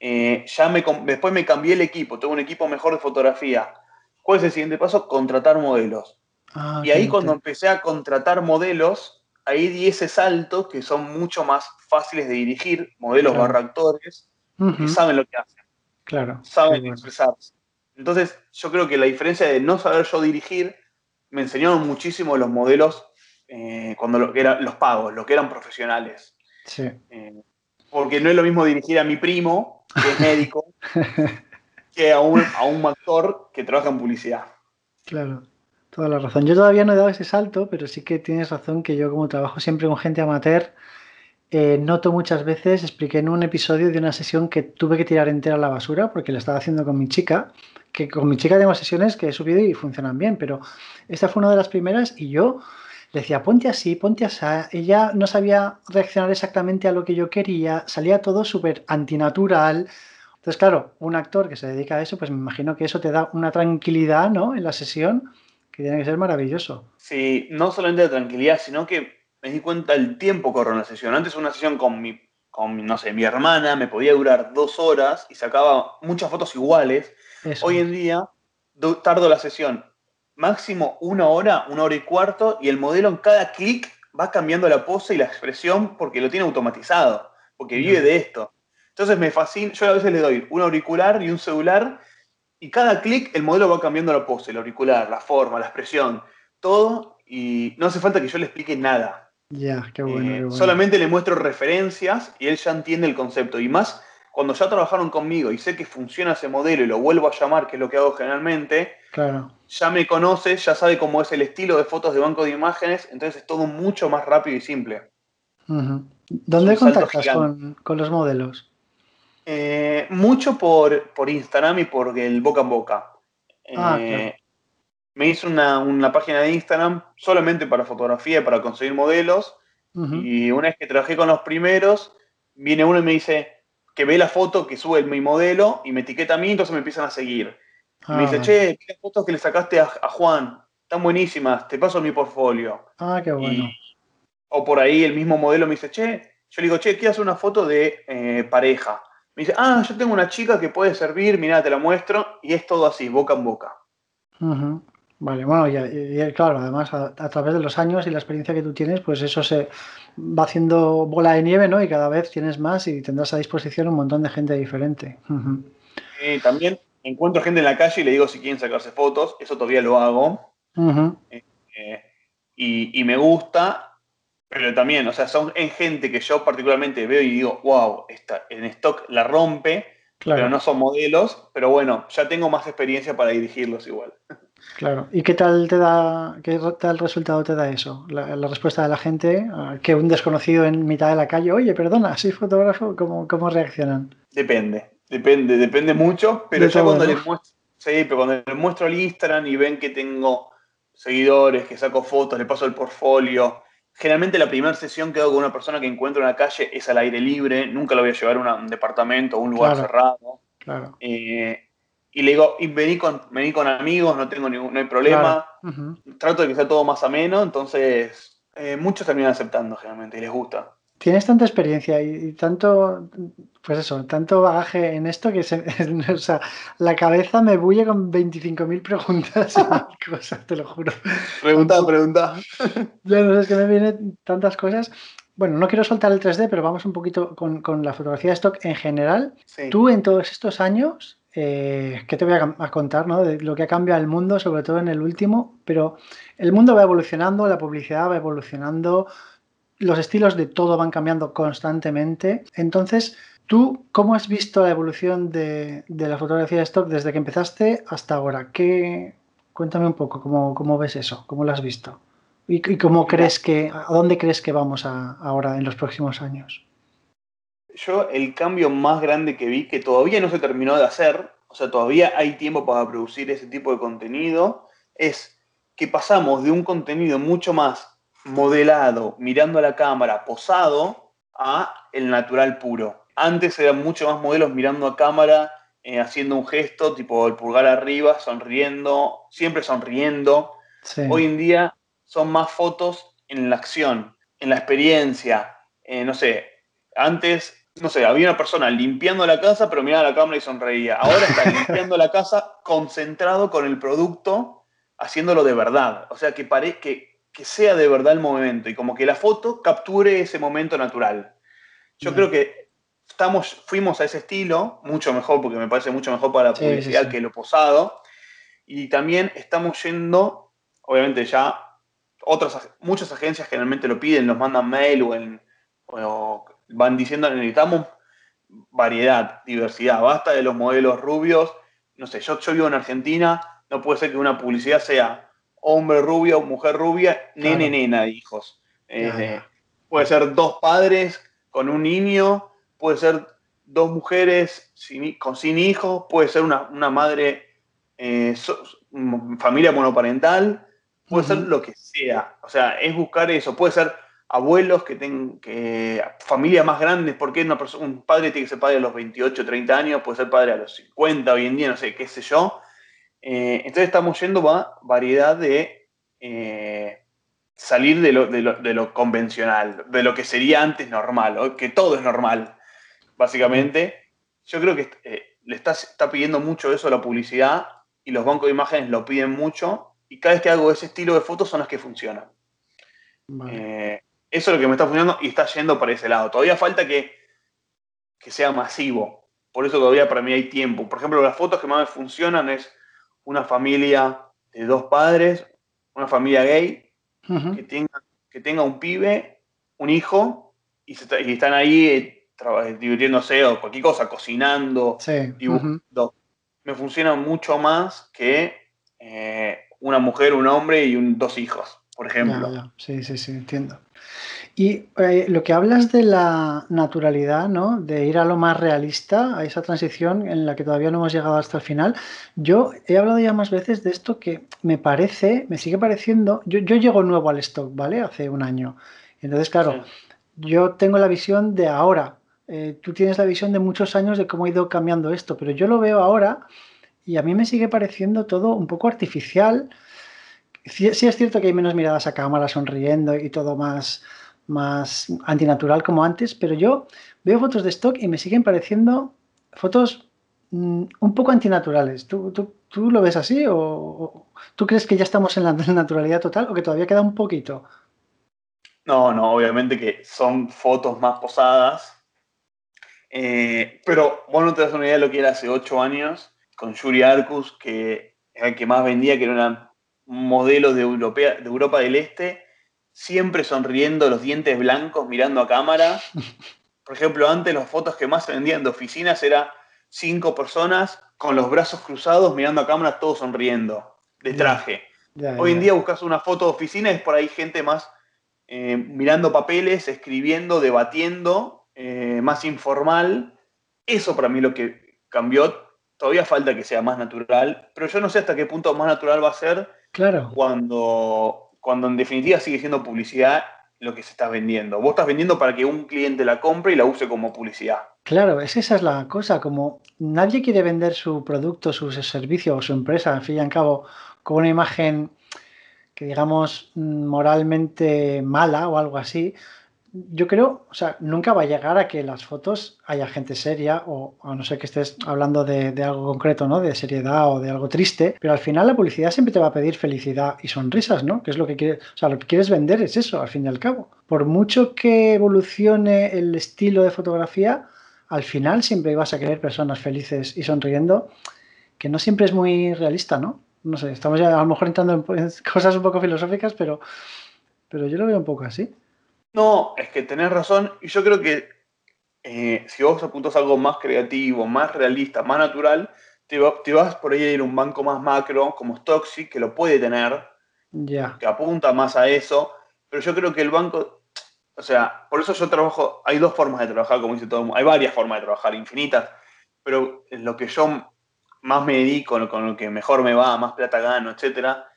[SPEAKER 2] eh, ya me, después me cambié el equipo, tengo un equipo mejor de fotografía. ¿Cuál es el siguiente paso? Contratar modelos. Ah, y ahí cuando empecé a contratar modelos, ahí di ese salto que son mucho más fáciles de dirigir, modelos barra actores, que saben lo que hacen.
[SPEAKER 1] Claro.
[SPEAKER 2] Saben expresarse. Entonces, yo creo que la diferencia de no saber yo dirigir me enseñaron muchísimo los modelos eh, cuando lo que eran los pagos, lo que eran profesionales.
[SPEAKER 1] Sí.
[SPEAKER 2] Eh, porque no es lo mismo dirigir a mi primo, que es médico, que a un, a un actor que trabaja en publicidad.
[SPEAKER 1] Claro, toda la razón. Yo todavía no he dado ese salto, pero sí que tienes razón que yo como trabajo siempre con gente amateur, eh, noto muchas veces, expliqué en un episodio de una sesión que tuve que tirar entera a la basura porque la estaba haciendo con mi chica, que con mi chica tengo sesiones que he subido y funcionan bien, pero esta fue una de las primeras y yo le decía, ponte así, ponte así. Ella no sabía reaccionar exactamente a lo que yo quería, salía todo súper antinatural. Entonces, claro, un actor que se dedica a eso, pues me imagino que eso te da una tranquilidad, ¿no? En la sesión, que tiene que ser maravilloso.
[SPEAKER 2] Sí, no solamente de tranquilidad, sino que me di cuenta el tiempo que ahorró una sesión. Antes una sesión con mi, con, no sé, mi hermana me podía durar dos horas y sacaba muchas fotos iguales. Hoy en día tardo la sesión máximo una hora, una hora y cuarto, y el modelo en cada clic va cambiando la pose y la expresión porque lo tiene automatizado, porque vive de esto. Entonces me fascina, yo a veces le doy un auricular y un celular, y cada clic el modelo va cambiando la pose, el auricular, la forma, la expresión, todo, y no hace falta que yo le explique nada.
[SPEAKER 1] Ya, qué, bueno,
[SPEAKER 2] eh, Solamente le muestro referencias y él ya entiende el concepto. Y más, cuando ya trabajaron conmigo y sé que funciona ese modelo y lo vuelvo a llamar, que es lo que hago generalmente,
[SPEAKER 1] claro.
[SPEAKER 2] ya me conoce, ya sabe cómo es el estilo de fotos de banco de imágenes, entonces es todo mucho más rápido y simple.
[SPEAKER 1] ¿Dónde contactas con, los modelos?
[SPEAKER 2] Eh, mucho por, por Instagram y por el boca en boca.
[SPEAKER 1] Ah,
[SPEAKER 2] eh, me hice una, página de Instagram solamente para fotografía y para conseguir modelos. Y una vez que trabajé con los primeros, viene uno y me dice que ve la foto que sube mi modelo y me etiqueta a mí, entonces me empiezan a seguir. Y me dice, ah. che, ¿qué fotos que le sacaste a, Juan? Están buenísimas, te paso mi portfolio.
[SPEAKER 1] Ah, qué bueno.
[SPEAKER 2] o por ahí el mismo modelo me dice, che, yo le digo, che, quiero hacer una foto de eh, pareja. Me dice, ah, yo tengo una chica que puede servir, mira, te la muestro, y es todo así, boca en boca.
[SPEAKER 1] Vale, bueno, y, claro, además a, través de los años y la experiencia que tú tienes, pues eso se va haciendo bola de nieve, ¿no? Y cada vez tienes más y tendrás a disposición un montón de gente diferente.
[SPEAKER 2] Sí, también encuentro gente en la calle y le digo si quieren sacarse fotos, eso todavía lo hago. Eh, eh, y, me gusta, pero también, o sea, son en gente que yo particularmente veo y digo, wow, está en stock la rompe, pero no son modelos, pero bueno, ya tengo más experiencia para dirigirlos igual.
[SPEAKER 1] Claro. ¿Y qué tal te da, qué tal resultado te da eso? La, respuesta de la gente, que un desconocido en mitad de la calle, oye, perdona, soy fotógrafo, ¿cómo, cómo reaccionan?
[SPEAKER 2] Depende, depende, depende mucho, pero ya cuando les muestro, sí, pero cuando les muestro el Instagram y ven que tengo seguidores, que saco fotos, le paso el portfolio. Generalmente la primera sesión que hago con una persona que encuentro en la calle es al aire libre, nunca lo voy a llevar a un departamento o un lugar cerrado.
[SPEAKER 1] Claro.
[SPEAKER 2] Eh, y le digo, y vení con, vení con amigos, no tengo ningún, no hay problema. Trato de que sea todo más ameno, entonces eh, muchos terminan aceptando generalmente y les gusta.
[SPEAKER 1] Tienes tanta experiencia y, tanto, pues eso, tanto bagaje en esto que se, o sea, la cabeza me bulle con 25.000 preguntas y cosas, te lo juro.
[SPEAKER 2] Pregunta, pregunta.
[SPEAKER 1] Ya no sé, es que me vienen tantas cosas. Bueno, no quiero soltar el 3D, pero vamos un poquito con, con la fotografía de stock en general. Tú en todos estos años, eh, ¿qué te voy a, contar ¿no? de lo que ha cambiado el mundo, sobre todo en el último? Pero el mundo va evolucionando, la publicidad va evolucionando, los estilos de todo van cambiando constantemente. Entonces, ¿tú cómo has visto la evolución de, la fotografía de stock desde que empezaste hasta ahora? ¿Qué, cuéntame un poco cómo, ves eso, cómo lo has visto. ¿Y, cómo crees que, a dónde crees que vamos ahora en los próximos años?
[SPEAKER 2] Yo el cambio más grande que vi, que todavía no se terminó de hacer, o sea, todavía hay tiempo para producir ese tipo de contenido, es que pasamos de un contenido mucho más modelado, mirando a la cámara, posado, a el natural puro. Antes eran mucho más modelos mirando a cámara, eh, haciendo un gesto, tipo el pulgar arriba, sonriendo, siempre sonriendo. Hoy en día son más fotos en la acción, en la experiencia. Eh, no sé, antes no sé, había una persona limpiando la casa, pero miraba la cámara y sonreía. Ahora está limpiando la casa concentrado con el producto, haciéndolo de verdad. O sea, que, pare, que, que sea de verdad el momento y como que la foto capture ese momento natural. Yo creo que estamos, fuimos a ese estilo, mucho mejor, porque me parece mucho mejor para la publicidad que lo posado. Y también estamos yendo, obviamente ya, otras, muchas agencias generalmente lo piden, nos mandan mail o en van diciendo necesitamos variedad, diversidad, basta de los modelos rubios. No sé, yo, yo vivo en Argentina, no puede ser que una publicidad sea hombre rubio, mujer rubia, nene, nena, hijos. Eh, puede ser dos padres con un niño, puede ser dos mujeres sin, con sin hijos, puede ser una, madre, eh, familia monoparental, puede ser lo que sea. O sea, es buscar eso. Puede ser abuelos que tengan que, familias más grandes, porque una persona, un padre tiene que ser padre a los 28, 30 años, puede ser padre a los 50 hoy en día, no sé, qué sé yo. Eh, entonces estamos yendo a variedad de eh, salir de lo, de, lo, convencional, de lo que sería antes normal, que todo es normal, básicamente. Yo creo que eh, le está, está pidiendo mucho eso a la publicidad y los bancos de imágenes lo piden mucho y cada vez que hago ese estilo de fotos son las que funcionan. Eso es lo que me está funcionando y está yendo para ese lado. Todavía falta que, sea masivo. Por eso todavía para mí hay tiempo. Por ejemplo, las fotos que más me funcionan es una familia de dos padres, una familia gay, que, tenga, que tenga un pibe, un hijo, y, están ahí eh, divirtiéndose o cualquier cosa, cocinando, dibujando. Me funciona mucho más que eh, una mujer, un hombre y dos hijos, por ejemplo.
[SPEAKER 1] Sí, sí, sí, entiendo. Y eh, lo que hablas de la naturalidad, ¿no? De ir a lo más realista, a esa transición en la que todavía no hemos llegado hasta el final. Yo he hablado ya más veces de esto que me parece, me sigue pareciendo. Yo, yo llego nuevo al stock, ¿vale? Hace un año. Entonces, claro, yo tengo la visión de ahora. Eh, tú tienes la visión de muchos años de cómo ha ido cambiando esto, pero yo lo veo ahora y a mí me sigue pareciendo todo un poco artificial. Sí, sí es cierto que hay menos miradas a cámara sonriendo y todo más más antinatural como antes, pero yo veo fotos de stock y me siguen pareciendo fotos mm, un poco antinaturales. ¿Tú, tú, lo ves así o, tú crees que ya estamos en la naturalidad total o que todavía queda un poquito?
[SPEAKER 2] No, no, obviamente que son fotos más posadas. Eh, pero vos no te das una idea de lo que era hace ocho años con Yuri Arcus, que era el que más vendía, que era un modelo de, Europea, de Europa del Este, siempre sonriendo, los dientes blancos, mirando a cámara. Por ejemplo, antes las fotos que más se vendían de oficinas era cinco personas con los brazos cruzados, mirando a cámara, todos sonriendo, de traje. Hoy en día buscas una foto de oficina y es por ahí gente más eh, mirando papeles, escribiendo, debatiendo, eh, más informal. Eso para mí lo que cambió. Todavía falta que sea más natural, pero yo no sé hasta qué punto más natural va a ser
[SPEAKER 1] claro.
[SPEAKER 2] cuando cuando en definitiva sigue siendo publicidad lo que se está vendiendo. Vos estás vendiendo para que un cliente la compre y la use como publicidad.
[SPEAKER 1] Claro, es esa es la cosa, como nadie quiere vender su producto, su servicio o su empresa, al fin y al cabo, con una imagen que digamos moralmente mala o algo así, yo creo, o sea, nunca va a llegar a que las fotos haya gente seria o a no ser que estés hablando de, algo concreto, ¿no? De seriedad o de algo triste, pero al final la publicidad siempre te va a pedir felicidad y sonrisas, ¿no? Que es lo que quieres, o sea, lo que quieres vender es eso, al fin y al cabo. Por mucho que evolucione el estilo de fotografía, al final siempre vas a querer personas felices y sonriendo, que no siempre es muy realista, ¿no? No sé, estamos ya a lo mejor entrando en cosas un poco filosóficas, pero, pero yo lo veo un poco así.
[SPEAKER 2] No, es que tenés razón. Y yo creo que eh, si vos apuntas algo más creativo, más realista, más natural, te, vas por ahí a ir a un banco más macro, como Stoxy, que lo puede tener, que apunta más a eso. Pero yo creo que el banco, o sea, por eso yo trabajo, hay dos formas de trabajar, como dice todo el mundo, hay varias formas de trabajar, infinitas, pero en lo que yo más me dedico, con lo que mejor me va, más plata gano, etcétera,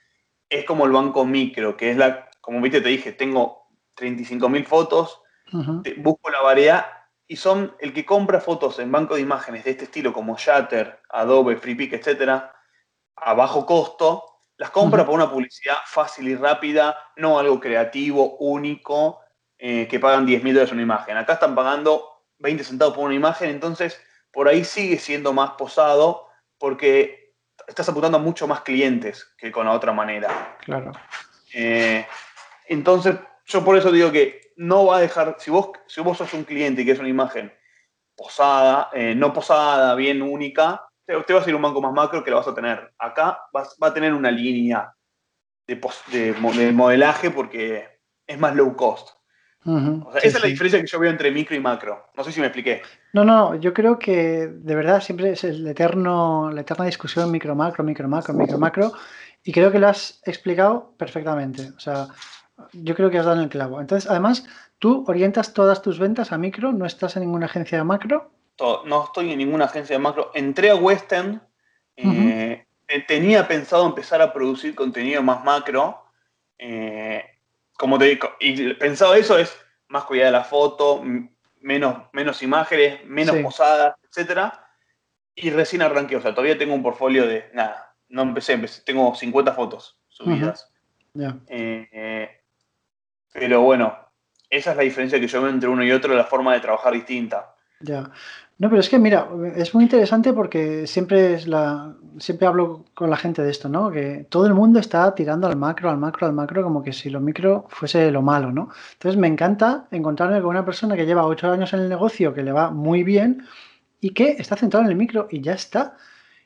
[SPEAKER 2] es como el banco micro, que es la, como viste, te dije, tengo 35.000 fotos, busco la variedad y son el que compra fotos en banco de imágenes de este estilo como Shutter, Adobe, FreePic, etcétera, a bajo costo, las compra por una publicidad fácil y rápida, no algo creativo, único, eh, que pagan 10 mil dólares una imagen. Acá están pagando 20 centavos por una imagen, entonces por ahí sigue siendo más posado porque estás apuntando a mucho más clientes que con la otra manera.
[SPEAKER 1] Claro.
[SPEAKER 2] Eh, entonces, yo por eso digo que no va a dejar, si vos, si vos sos un cliente que es una imagen posada, eh, no posada, bien única, te, te, vas a ir a un banco más macro que lo vas a tener. Acá vas, va a tener una línea de, de, modelaje porque es más low cost. esa es la diferencia que yo veo entre micro y macro. No sé si me expliqué.
[SPEAKER 1] No, no, yo creo que de verdad siempre es el eterno, la eterna discusión micro-macro, micro-macro, micro-macro. Y creo que lo has explicado perfectamente. O sea, yo creo que has dado en el clavo. Entonces, además, tú orientas todas tus ventas a micro, no estás en ninguna agencia de macro.
[SPEAKER 2] No estoy en ninguna agencia de macro. Entré a Western, eh, tenía pensado empezar a producir contenido más macro. Eh, como te digo, y pensado eso es más cuidado de la foto, menos, menos imágenes, menos posadas, etcétera. Y recién arranqué, o sea, todavía tengo un portfolio de nada, no empecé, tengo 50 fotos subidas. Eh, pero bueno, esa es la diferencia que yo veo entre uno y otro, la forma de trabajar distinta.
[SPEAKER 1] Ya. No, pero es que mira, es muy interesante porque siempre es la, siempre hablo con la gente de esto, ¿no? Que todo el mundo está tirando al macro, al macro, al macro, como que si lo micro fuese lo malo, ¿no? Entonces me encanta encontrarme con una persona que lleva ocho años en el negocio, que le va muy bien y que está centrado en el micro y ya está.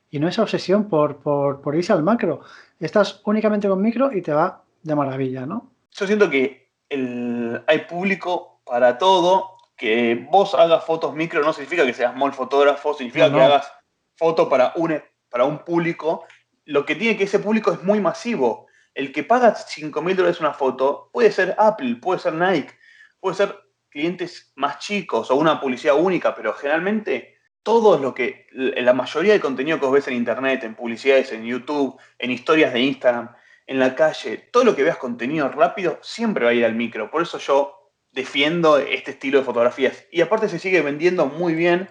[SPEAKER 1] Y no esa obsesión por, por, irse al macro. Estás únicamente con micro y te va de maravilla, ¿no?
[SPEAKER 2] Yo siento que hay público para todo que vos hagas fotos micro no significa que seas small fotógrafo, significa que hagas foto para un, para un público. Lo que tiene que ese público es muy masivo. El que paga 5 mil dólares una foto puede ser Apple, puede ser Nike, puede ser clientes más chicos o una publicidad única, pero generalmente todo lo que, la mayoría del contenido que vos ves en internet, en publicidades, en YouTube, en historias de Instagram, en la calle, todo lo que veas contenido rápido, siempre va a ir al micro. Por eso yo defiendo este estilo de fotografías. Y aparte se sigue vendiendo muy bien.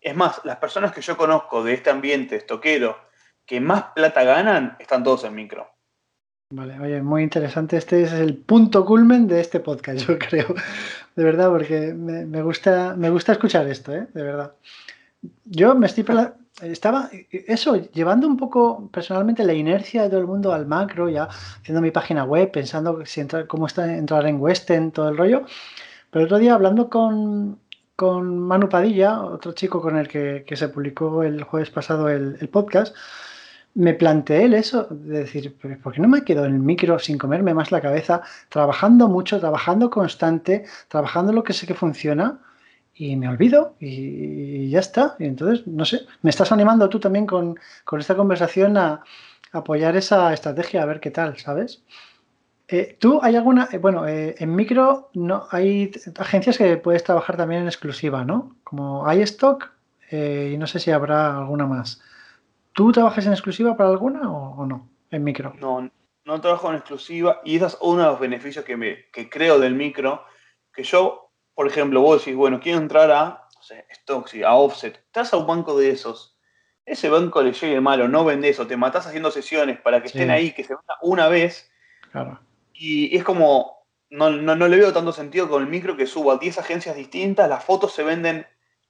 [SPEAKER 2] Es más, las personas que yo conozco de este ambiente estoquero que más plata ganan están todos en micro.
[SPEAKER 1] Vale, oye, muy interesante. Este es el punto culmen de este podcast, yo creo. De verdad, porque me, gusta, me gusta escuchar esto, ¿eh? De verdad. Yo me estoy estaba eso, llevando un poco personalmente la inercia de todo el mundo al macro, ya haciendo mi página web, pensando si cómo está entrar en Western, todo el rollo. Pero otro día hablando con, con Manu Padilla, otro chico con el que, se publicó el jueves pasado el, podcast, me planteé el eso, de decir, ¿por qué no me quedo en el micro sin comerme más la cabeza, trabajando mucho, trabajando constante, trabajando lo que sé que funciona? Y me olvido y, ya está. Y entonces, no sé, me estás animando tú también con, esta conversación a, apoyar esa estrategia, a ver qué tal, ¿sabes? Eh, ¿Tú hay alguna, eh, bueno, eh, en micro no hay agencias que puedes trabajar también en exclusiva, ¿no? Como iStock y no sé si habrá alguna más. ¿Tú trabajas en exclusiva para alguna o, no? En micro.
[SPEAKER 2] No, no trabajo en exclusiva y ese es uno de los beneficios que, me, que creo del micro, que yo por ejemplo, vos decís, bueno, quiero entrar a no a Offset, estás a un banco de esos, ese banco le llegue malo, no vendes o te matás haciendo sesiones para que estén ahí, que se venda una vez. Claro. Y es como, no, le veo tanto sentido con el micro que subo a 10 agencias distintas, las fotos se venden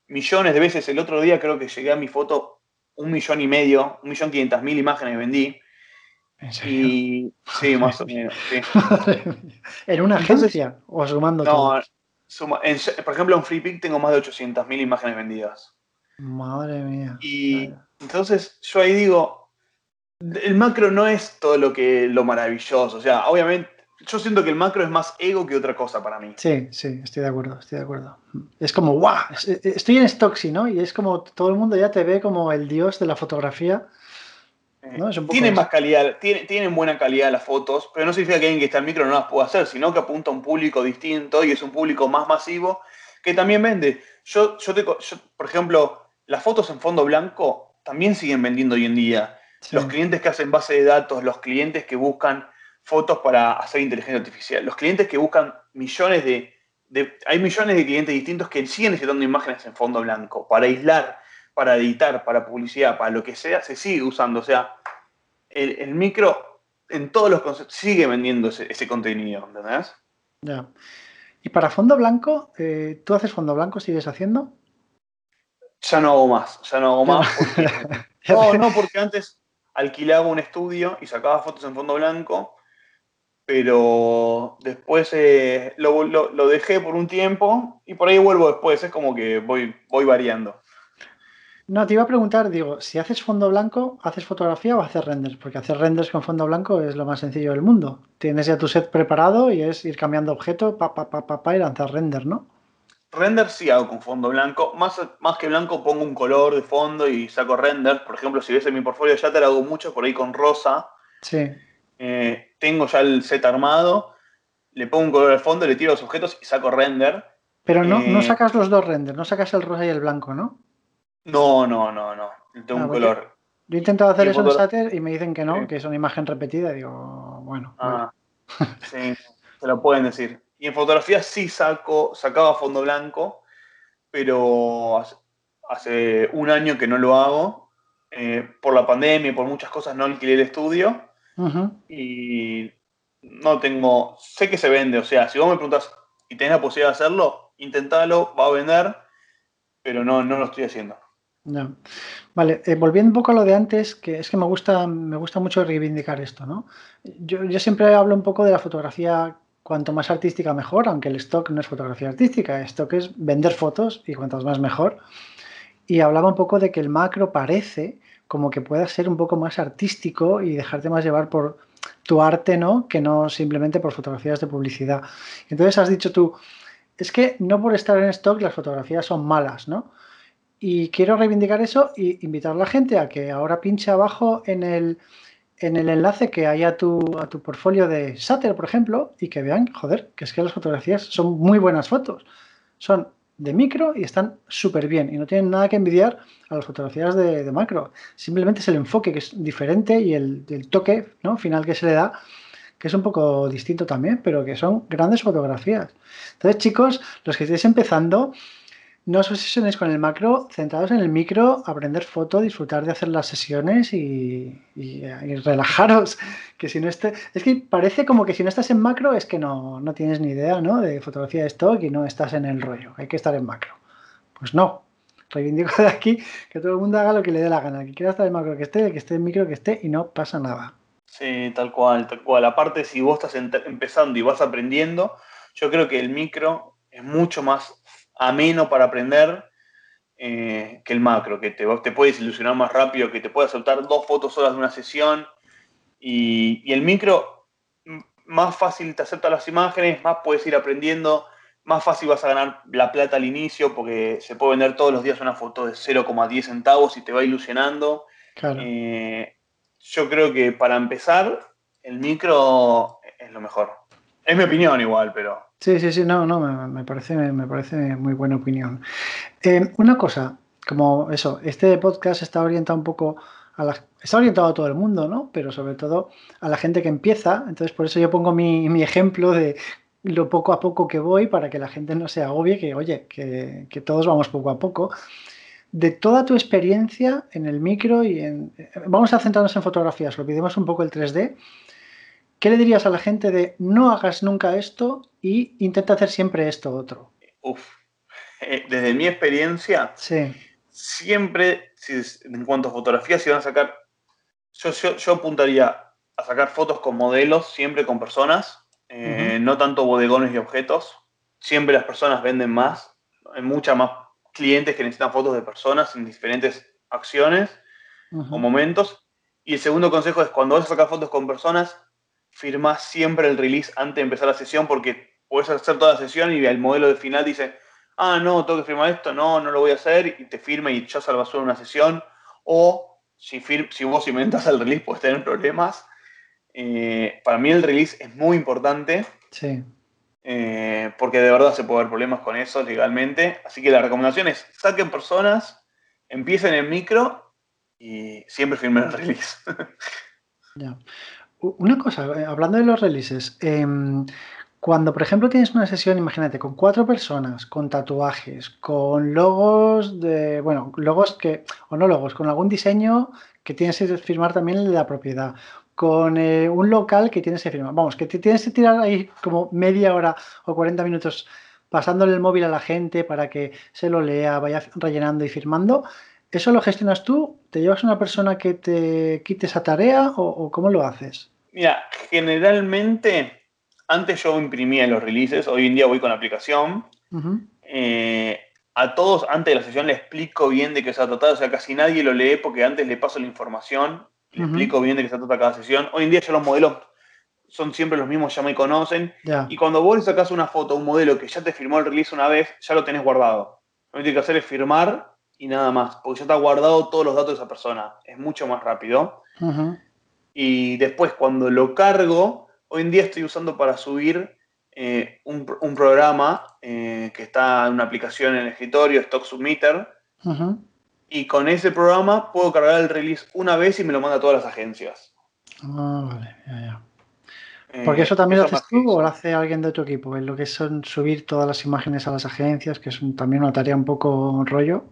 [SPEAKER 2] millones de veces. El otro día creo que llegué a mi foto un millón y medio, un millón quinientas mil imágenes vendí.
[SPEAKER 1] ¿En serio? Y, sí, más o menos. ¿En una agencia o sumando todo?
[SPEAKER 2] Por ejemplo, en FreePic tengo más de 800.000 imágenes vendidas.
[SPEAKER 1] Madre mía.
[SPEAKER 2] Y entonces yo ahí digo, el macro no es todo lo que lo maravilloso. O sea, obviamente, yo siento que el macro es más ego que otra cosa para mí.
[SPEAKER 1] Sí, sí, estoy de acuerdo, estoy de acuerdo. Es como, ¡guau! Estoy en Stocksy, ¿no? Y es como todo el mundo ya te ve como el dios de la fotografía.
[SPEAKER 2] Tienen más calidad, tienen, buena calidad las fotos, pero no significa que alguien que está en micro no las pueda hacer, sino que apunta a un público distinto y es un público más masivo que también vende. Yo, yo, por ejemplo, las fotos en fondo blanco también siguen vendiendo hoy en día. Los clientes que hacen base de datos, los clientes que buscan fotos para hacer inteligencia artificial, los clientes que buscan millones de, de hay millones de clientes distintos que siguen necesitando imágenes en fondo blanco para aislar para editar, para publicidad, para lo que sea, se sigue usando. O sea, el, micro en todos los conceptos sigue vendiendo ese, contenido, ¿entendés?
[SPEAKER 1] Ya. Y para fondo blanco, eh, ¿tú haces fondo blanco? ¿Sigues haciendo?
[SPEAKER 2] Ya no hago más, ya no hago más. no, no, porque antes alquilaba un estudio y sacaba fotos en fondo blanco, pero después eh, lo, lo, dejé por un tiempo y por ahí vuelvo después, es como que voy, voy variando.
[SPEAKER 1] No, te iba a preguntar, digo, si haces fondo blanco, ¿haces fotografía o haces renders? Porque hacer renders con fondo blanco es lo más sencillo del mundo. Tienes ya tu set preparado y es ir cambiando objeto, pa, pa, pa, pa, y lanzar render, ¿no?
[SPEAKER 2] Render sí hago con fondo blanco. Más, más que blanco pongo un color de fondo y saco render. Por ejemplo, si ves en mi portfolio ya te lo hago mucho por ahí con rosa.
[SPEAKER 1] Sí.
[SPEAKER 2] Eh, tengo ya el set armado. le pongo un color al fondo, le tiro los objetos y saco render.
[SPEAKER 1] Pero no, no
[SPEAKER 2] Eh,
[SPEAKER 1] sacas los dos renders, no sacas el rosa y el blanco, ¿no?
[SPEAKER 2] No, no, no, no. Tengo
[SPEAKER 1] Ah,
[SPEAKER 2] un color.
[SPEAKER 1] Yo he intentado hacer eso en Sater y me dicen que no,
[SPEAKER 2] Sí.
[SPEAKER 1] que es una imagen repetida. y Digo, bueno.
[SPEAKER 2] Ah, sí, te lo pueden decir. Y en fotografía sí saco, sacaba fondo blanco, pero hace, hace un año que no lo hago. Eh, por la pandemia y por muchas cosas no alquilé el estudio y no tengo. Sé que se vende, o sea, si vos me preguntas y tenés la posibilidad de hacerlo, intentalo, va a vender, pero no, no lo estoy haciendo.
[SPEAKER 1] Ya. Vale, eh, volviendo un poco a lo de antes, que es que me gusta, me gusta mucho reivindicar esto, ¿no? Yo, yo siempre hablo un poco de la fotografía cuanto más artística mejor, aunque el stock no es fotografía artística, el stock es vender fotos y cuantas más mejor. Y hablaba un poco de que el macro parece como que pueda ser un poco más artístico y dejarte más llevar por tu arte, ¿no? Que no simplemente por fotografías de publicidad. Entonces has dicho tú, es que no por estar en stock las fotografías son malas, ¿no? Y quiero reivindicar eso y invitar a la gente a que ahora pinche abajo en el, en el enlace que hay a tu, a tu portfolio de Sater, por ejemplo, y que vean, joder, que es que las fotografías son muy buenas fotos. Son de micro y están súper bien y no tienen nada que envidiar a las fotografías de, de macro. Simplemente es el enfoque que es diferente y el, el toque ¿no? final que se le da que es un poco distinto también, pero que son grandes fotografías. Entonces, chicos, los que estéis empezando, no os obsesionéis con el macro, centrados en el micro, aprender foto, disfrutar de hacer las sesiones y, relajaros. Que si no esté, es que parece como que si no estás en macro es que no, no tienes ni idea ¿no? de fotografía de stock y no estás en el rollo. Hay que estar en macro. Pues no. Reivindico de aquí que todo el mundo haga lo que le dé la gana. Que quiera estar en macro que esté, que esté en micro que esté y no pasa nada.
[SPEAKER 2] Sí, tal cual, tal cual. Aparte, si vos estás empezando y vas aprendiendo, yo creo que el micro es mucho más ameno para aprender eh, que el macro, que te, te puedes ilusionar más rápido, que te puede aceptar dos fotos solas de una sesión. Y, y el micro, más fácil te acepta las imágenes, más puedes ir aprendiendo, más fácil vas a ganar la plata al inicio, porque se puede vender todos los días una foto de 0,10 centavos y te va ilusionando.
[SPEAKER 1] Claro.
[SPEAKER 2] Eh, yo creo que para empezar, el micro es lo mejor. Es mi opinión igual, pero...
[SPEAKER 1] Sí, sí, sí, no, no, me, parece, me parece muy buena opinión. Eh, una cosa, como eso, este podcast está orientado un poco a está orientado a todo el mundo, ¿no? Pero sobre todo a la gente que empieza. Entonces, por eso yo pongo mi, ejemplo de lo poco a poco que voy para que la gente no se agobie, que oye, que, todos vamos poco a poco. De toda tu experiencia en el micro y en... Vamos a centrarnos en fotografías, olvidemos un poco el 3D. ¿Qué le dirías a la gente de no hagas nunca esto y intenta hacer siempre esto otro?
[SPEAKER 2] Uf. Eh, desde mi experiencia,
[SPEAKER 1] Sí,
[SPEAKER 2] siempre, si en cuanto a fotografía, si van a sacar... Yo, yo, yo apuntaría a sacar fotos con modelos, siempre con personas, eh, no tanto bodegones y objetos. Siempre las personas venden más. Hay muchas más clientes que necesitan fotos de personas en diferentes acciones.
[SPEAKER 1] ujú,
[SPEAKER 2] o momentos. Y el segundo consejo es cuando vas a sacar fotos con personas, firma siempre el release antes de empezar la sesión porque puedes hacer toda la sesión y el modelo de final dice, ah, no, tengo que firmar esto, no, no lo voy a hacer, y te firma y al basura una sesión. O si, fir- si vos inventas el release puedes tener problemas. Eh, para mí el release es muy importante
[SPEAKER 1] sí,
[SPEAKER 2] eh, porque de verdad se puede haber problemas con eso legalmente. Así que la recomendación es saquen personas, empiecen en micro y siempre firmen el release.
[SPEAKER 1] ya. Una cosa, eh, hablando de los releases, em, cuando por ejemplo tienes una sesión, imagínate, con cuatro personas, con tatuajes, con logos de, bueno, logos que, o no logos, con algún diseño que tienes que firmar también la propiedad, con eh, un local que tienes que firmar, vamos, que te tienes que tirar ahí como media hora o 40 minutos pasándole el móvil a la gente para que se lo lea, vaya rellenando y firmando. ¿Eso lo gestionas tú? ¿Te llevas una persona que te quite esa tarea o cómo lo haces?
[SPEAKER 2] Mira, generalmente, antes yo imprimía los releases, hoy en día voy con la aplicación. Eh, a todos antes de la sesión le explico bien de qué se va a tratar, o sea, casi nadie lo lee porque antes le paso la información, le explico bien de qué se trata cada sesión. Hoy en día ya los modelos son siempre los mismos, ya me conocen. Y cuando vos le sacás una foto a un modelo que ya te firmó el release una vez, ya lo tenés guardado. Lo que tienes que hacer es firmar y nada más, porque ya está guardado todos los datos de esa persona. Es mucho más rápido. Y después, cuando lo cargo, hoy en día estoy usando para subir eh, un, programa que está en una aplicación en el escritorio, Stock Submitter, y con ese programa puedo cargar el release una vez y me lo manda a todas las agencias.
[SPEAKER 1] Ah, vale, ya, ya. Porque eso también lo haces tú o lo hace alguien de tu equipo, en lo que son subir todas las imágenes a las agencias, que es también una tarea un poco rollo.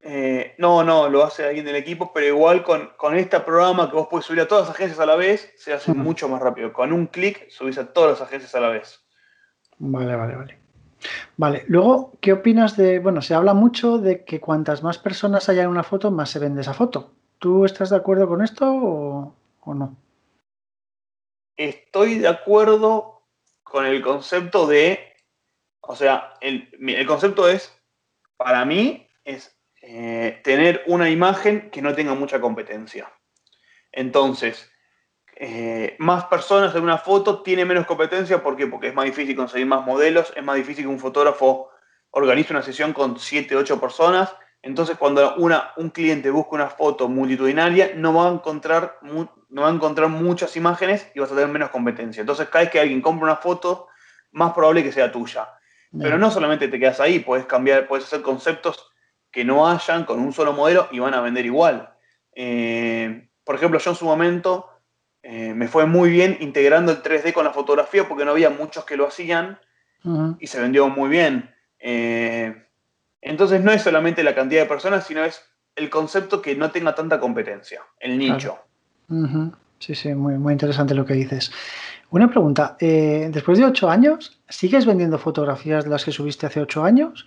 [SPEAKER 2] Eh, no, no, lo hace alguien del equipo, pero igual con, este programa que vos puedes subir a todas las agencias a la vez, se hace mucho más rápido. Con un clic subís a todas las agencias a la vez.
[SPEAKER 1] Vale, vale, vale. Vale, luego, ¿qué opinas de, bueno, se habla mucho de que cuantas más personas haya en una foto, más se vende esa foto. ¿Tú estás de acuerdo con esto o, no?
[SPEAKER 2] Estoy de acuerdo con el concepto de, o sea, el, el concepto es, para mí, es eh, tener una imagen que no tenga mucha competencia. Entonces, eh, más personas en una foto tiene menos competencia. ¿Por qué? Porque es más difícil conseguir más modelos, es más difícil que un fotógrafo organice una sesión con 7, 8 personas. Entonces, cuando una, un cliente busca una foto multitudinaria, no va, a encontrar, no va a encontrar muchas imágenes y vas a tener menos competencia. Entonces, cada vez que alguien compra una foto, más probable que sea tuya. Pero no solamente te quedas ahí, puedes cambiar, puedes hacer conceptos que no hayan con un solo modelo y van a vender igual. Eh, por ejemplo, yo en su momento eh, me fue muy bien integrando el 3D con la fotografía porque no había muchos que lo hacían y se vendió muy bien. Eh, entonces no es solamente la cantidad de personas, sino es el concepto que no tenga tanta competencia, el nicho.
[SPEAKER 1] Sí, sí, muy, muy interesante lo que dices. Una pregunta, después de ocho años, ¿sigues vendiendo fotografías de las que subiste hace ocho años?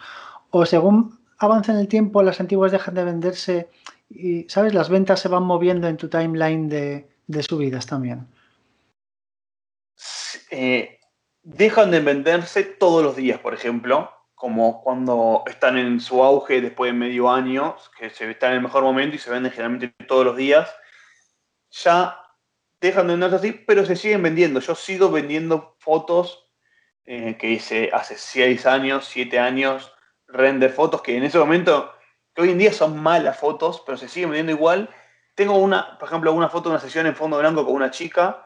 [SPEAKER 1] ¿O según avanza en el tiempo, las antiguas dejan de venderse y, ¿sabes? Las ventas se van moviendo en tu timeline de, subidas también.
[SPEAKER 2] Eh, dejan de venderse todos los días, por ejemplo, como cuando están en su auge después de medio año, que se están en el mejor momento y se venden generalmente todos los días. Ya dejan de venderse así, pero se siguen vendiendo. Yo sigo vendiendo fotos eh, que hice hace 6 años, 7 años, render fotos que en ese momento, que hoy en día son malas fotos, pero se siguen vendiendo igual. Tengo una, por ejemplo, una foto de una sesión en fondo blanco con una chica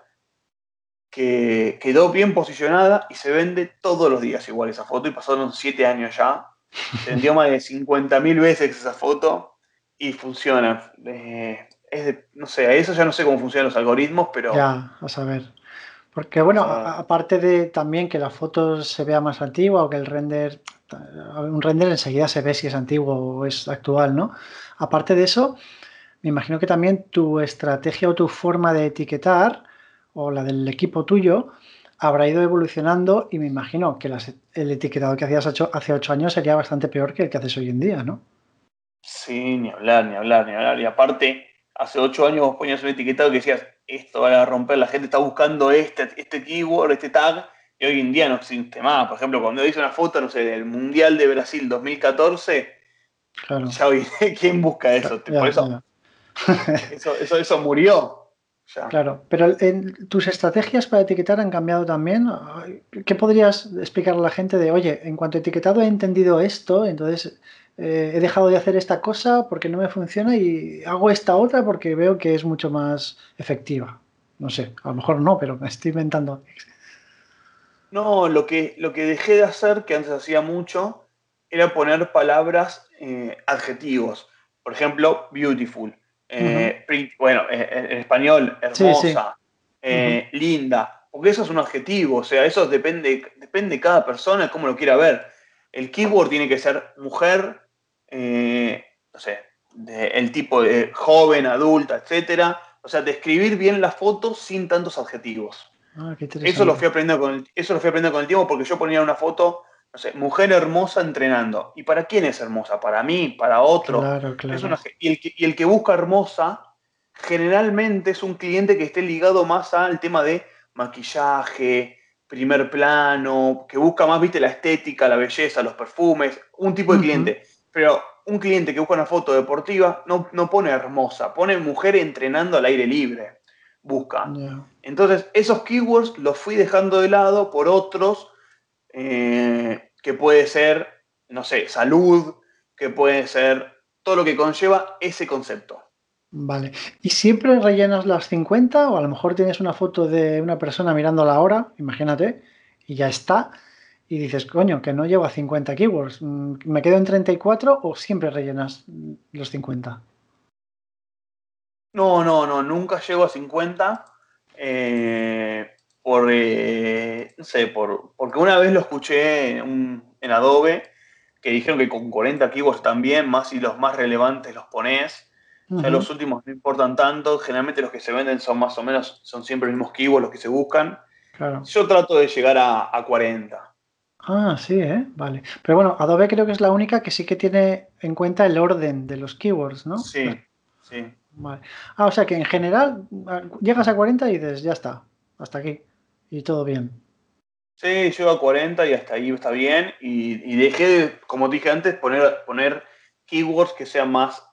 [SPEAKER 2] que quedó bien posicionada y se vende todos los días igual esa foto y pasaron siete años ya. Se vendió más de 50.000 veces esa foto y funciona. Eh, es no sé, eso ya no sé cómo funcionan los algoritmos, pero...
[SPEAKER 1] Ya, a saber. Porque bueno, aparte de también que la foto se vea más antigua o que el render un render enseguida se ve si es antiguo o es actual, ¿no? Aparte de eso, me imagino que también tu estrategia o tu forma de etiquetar o la del equipo tuyo habrá ido evolucionando y me imagino que el etiquetado que hacías hace ocho años sería bastante peor que el que haces hoy en día, ¿no?
[SPEAKER 2] Sí, ni hablar, ni hablar, ni hablar. Y aparte, hace ocho años vos ponías un etiquetado que decías, esto va a romper, la gente está buscando este, este keyword, este tag, hoy en día no existe más. Por ejemplo, cuando hice una foto, no sé, del Mundial de Brasil 2014, ya hoy, ¿quién busca eso? Por eso, eso, eso, murió.
[SPEAKER 1] Claro, pero en, tus estrategias para etiquetar han cambiado también. ¿Qué podrías explicar a la gente de, oye, en cuanto a etiquetado he entendido esto, entonces eh, he dejado de hacer esta cosa porque no me funciona y hago esta otra porque veo que es mucho más efectiva? No sé, a lo mejor no, pero me estoy inventando.
[SPEAKER 2] No, lo que, lo que dejé de hacer, que antes hacía mucho, era poner palabras, eh, adjetivos. Por ejemplo, beautiful. Eh, bueno, eh, en español, hermosa, linda. Porque eso es un adjetivo, o sea, eso depende, depende de cada persona, cómo lo quiera ver. El keyword tiene que ser mujer, no sé, el tipo de joven, adulta, etcétera. O sea, describir bien la foto sin tantos adjetivos. Ah, eso lo, fui aprendiendo con el, eso lo fui aprendiendo con el tiempo porque yo ponía una foto, no sé, mujer hermosa entrenando. ¿Y para quién es hermosa? ¿Para mí? ¿Para otro? Claro, claro. y, el que, y el que busca hermosa generalmente es un cliente que esté ligado más al tema de maquillaje, primer plano, que busca más, viste, la estética, la belleza, los perfumes, un tipo de cliente. Pero un cliente que busca una foto deportiva no, no pone hermosa, pone mujer entrenando al aire libre busca. Entonces, esos keywords los fui dejando de lado por otros eh, que puede ser, no sé, salud, que puede ser todo lo que conlleva ese concepto.
[SPEAKER 1] Vale. ¿Y siempre rellenas las 50 o a lo mejor tienes una foto de una persona mirando la hora, imagínate, y ya está. Y dices, coño, que no llevo a 50 keywords. Mm, ¿Me quedo en 34 o siempre rellenas los 50?
[SPEAKER 2] No, no, no, nunca llego a 50. Eh, por, eh, no sé, por, porque una vez lo escuché en, Adobe que dijeron que con 40 keywords también, más y los más relevantes los pones. Ya los últimos no importan tanto, generalmente los que se venden son más o menos, son siempre los mismos keywords los que se buscan. Yo trato de llegar a, a 40.
[SPEAKER 1] Ah, sí, ¿eh? Vale. Pero bueno, Adobe creo que es la única que sí que tiene en cuenta el orden de los keywords, ¿no?
[SPEAKER 2] Sí, sí.
[SPEAKER 1] Vale. Ah, o sea que en general llegas a 40 y dices, ya está, hasta aquí. Y todo bien.
[SPEAKER 2] Sí, llego a 40 y hasta ahí está bien. Y, dejé, como dije antes, poner, poner keywords que sean más,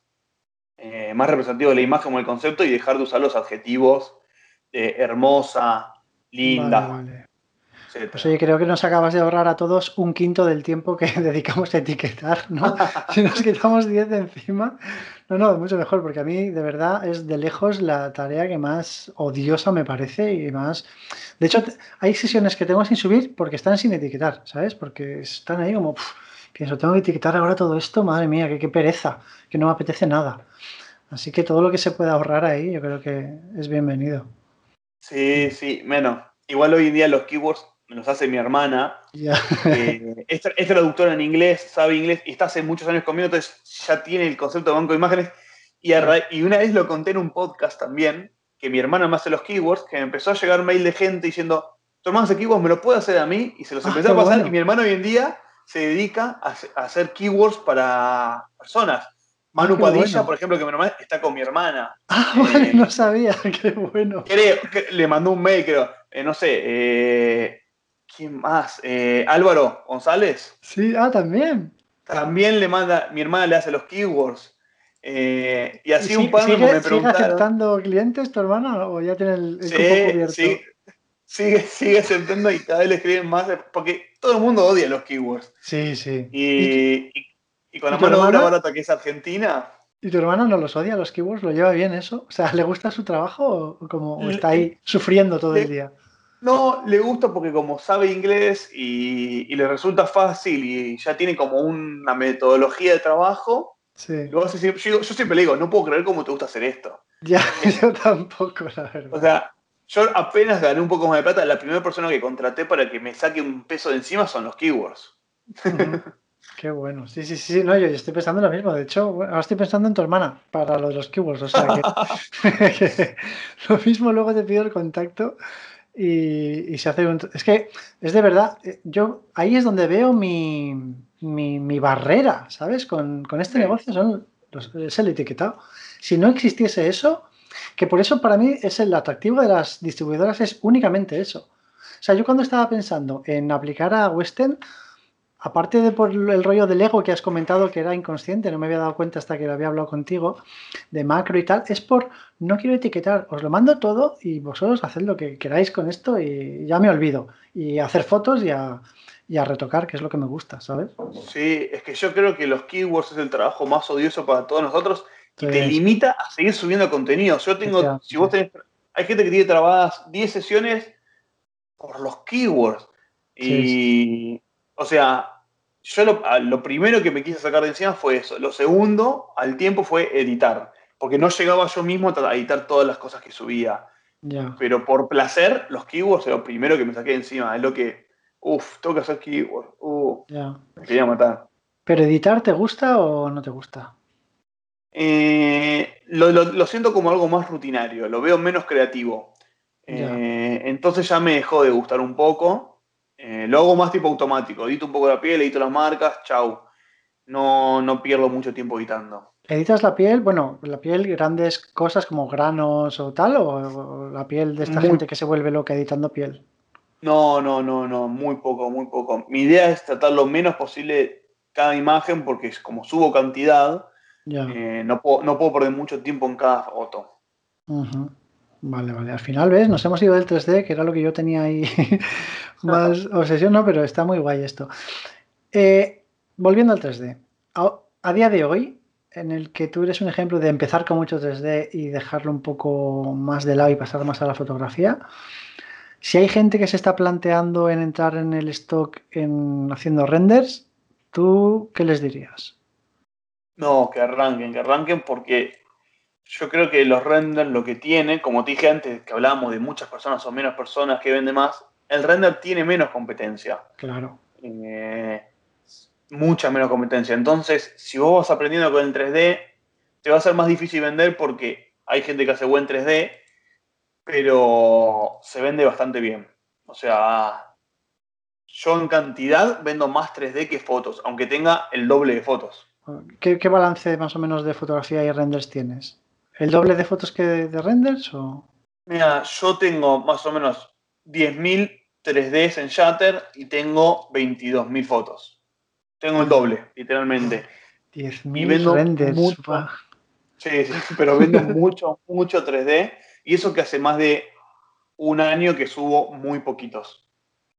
[SPEAKER 2] eh, más representativos de la imagen o el concepto y dejar de usar los adjetivos de hermosa, linda. Vale,
[SPEAKER 1] pues oye, creo que nos acabas de ahorrar a todos un quinto del tiempo que dedicamos a etiquetar, ¿no? si nos quitamos 10 de encima. No, no, mucho mejor, porque a mí de verdad es de lejos la tarea que más odiosa me parece y más... De hecho, hay sesiones que tengo sin subir porque están sin etiquetar, ¿sabes? Porque están ahí como... pienso, tengo que etiquetar ahora todo esto, madre mía, qué, qué pereza, que no me apetece nada. Así que todo lo que se pueda ahorrar ahí yo creo que es bienvenido.
[SPEAKER 2] Sí, sí, menos. Igual hoy en día los keywords me los hace mi hermana. Eh, es, traductora en inglés, sabe inglés y está hace muchos años conmigo, entonces ya tiene el concepto de banco de imágenes. Y, y una vez lo conté en un podcast también, que mi hermana me hace los keywords, que me empezó a llegar mail de gente diciendo, tu hermano hace keywords, ¿me lo puede hacer a mí? Y se los ah, empezó a pasar y mi hermano hoy en día se dedica a, hacer keywords para personas. Manu Padilla, por ejemplo, que mi hermana está con mi hermana.
[SPEAKER 1] Ah, vale, eh, no sabía, qué bueno.
[SPEAKER 2] Creo, que le mandó un mail, creo, eh, no sé, eh, ¿Quién más? Eh, Álvaro González.
[SPEAKER 1] Sí, ah, también.
[SPEAKER 2] También le manda, mi hermana le hace los keywords. Eh, y así un par me
[SPEAKER 1] ¿Sigue aceptando clientes tu hermana o ya tiene el,
[SPEAKER 2] sí, cubierto? Sí, sigue, sigue aceptando y cada vez le escriben más porque todo el mundo odia los keywords.
[SPEAKER 1] Sí, sí.
[SPEAKER 2] Y, y, con la mano de barata que es Argentina.
[SPEAKER 1] ¿Y tu hermana no los odia los keywords? ¿Lo lleva bien eso? O sea, ¿le gusta su trabajo o como está ahí sufriendo todo el día?
[SPEAKER 2] No, le gusta porque como sabe inglés y, le resulta fácil y ya tiene como una metodología de trabajo. Sí. yo, siempre le digo, no puedo creer cómo te gusta hacer esto.
[SPEAKER 1] Ya, yo tampoco, la verdad.
[SPEAKER 2] O sea, yo apenas gané un poco más de plata, la primera persona que contraté para que me saque un peso de encima son los keywords.
[SPEAKER 1] Qué bueno. Sí, sí, sí. No, yo estoy pensando lo mismo. De hecho, ahora estoy pensando en tu hermana para lo de los keywords. O sea que lo mismo luego te pido el contacto y, se hace un... Es que es de verdad, eh, yo ahí es donde veo mi, mi, barrera, ¿sabes? Con, con este negocio son es el etiquetado. Si no existiese eso, que por eso para mí es el atractivo de las distribuidoras es únicamente eso. O sea, yo cuando estaba pensando en aplicar a Western, aparte de por el rollo del ego que has comentado que era inconsciente, no me había dado cuenta hasta que lo había hablado contigo, de macro y tal, es por no quiero etiquetar, os lo mando todo y vosotros haced lo que queráis con esto y ya me olvido. Y hacer fotos y a, retocar, que es lo que me gusta, ¿sabes?
[SPEAKER 2] Sí, es que yo creo que los keywords es el trabajo más odioso para todos nosotros y te limita a seguir subiendo contenido. Yo tengo, si vos tenés, hay gente que tiene trabadas 10 sesiones por los keywords. Y o sea, yo lo, primero que me quise sacar de encima fue eso. Lo segundo, al tiempo, fue editar. Porque no llegaba yo mismo a editar todas las cosas que subía. Pero por placer, los keywords es lo primero que me saqué de encima. Es lo que, uff, tengo que hacer keywords. Uh, Me quería matar.
[SPEAKER 1] ¿Pero editar te gusta o no te gusta?
[SPEAKER 2] Eh, lo, siento como algo más rutinario, lo veo menos creativo. Eh, entonces ya me dejó de gustar un poco. Eh, lo hago más tipo automático. Edito un poco la piel, edito las marcas, chau. No, no pierdo mucho tiempo editando.
[SPEAKER 1] ¿Editas la piel? Bueno, la piel, grandes cosas como granos o tal, o, la piel de esta gente que se vuelve loca editando piel.
[SPEAKER 2] No, no, no, no, muy poco, muy poco. Mi idea es tratar lo menos posible cada imagen porque es como subo cantidad, eh, no, puedo, no puedo perder mucho tiempo en cada foto.
[SPEAKER 1] Vale, vale. Al final, ¿ves? Nos hemos ido del 3D, que era lo que yo tenía ahí más obsesión, ¿no? Pero está muy guay esto. Eh, volviendo al 3D. A, día de hoy, en el que tú eres un ejemplo de empezar con mucho 3D y dejarlo un poco más de lado y pasar más a la fotografía, Si hay gente que se está planteando en entrar en el stock en haciendo renders, ¿tú qué les dirías?
[SPEAKER 2] No, que arranquen, que arranquen porque yo creo que los renders lo que tiene, como te dije antes, que hablábamos de muchas personas o menos personas que venden más, el render tiene menos competencia.
[SPEAKER 1] Claro.
[SPEAKER 2] Eh, mucha menos competencia. Entonces, si vos vas aprendiendo con el 3D, te va a ser más difícil vender porque hay gente que hace buen 3D pero se vende bastante bien. O sea, yo en cantidad vendo más 3D que fotos, aunque tenga el doble de fotos.
[SPEAKER 1] ¿Qué, balance más o menos de fotografía y renders tienes? ¿El doble de fotos que de, renders? O?
[SPEAKER 2] Mira, yo tengo más o menos 10.000 3Ds en Shutter y tengo 22.000 fotos. Tengo el doble, literalmente.
[SPEAKER 1] 10.000 renders.
[SPEAKER 2] sí, sí, pero vendo mucho, mucho 3D y eso que hace más de un año que subo muy poquitos.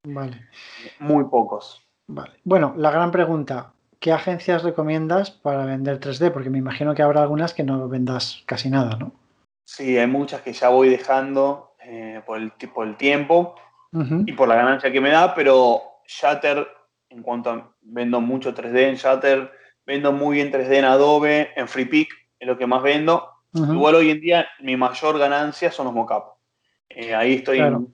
[SPEAKER 1] Vale.
[SPEAKER 2] Muy pocos.
[SPEAKER 1] Vale. Bueno, la gran pregunta, ¿qué agencias recomiendas para vender 3D? Porque me imagino que habrá algunas que no vendas casi nada, ¿no?
[SPEAKER 2] Sí, hay muchas que ya voy dejando eh, por, el, por el tiempo y por la ganancia que me da, pero Shutter, en cuanto a, vendo mucho 3D en Shutter, vendo muy bien 3D en Adobe, en FreePic, es lo que más vendo, Igual hoy en día mi mayor ganancia son los mockups. Eh, ahí estoy en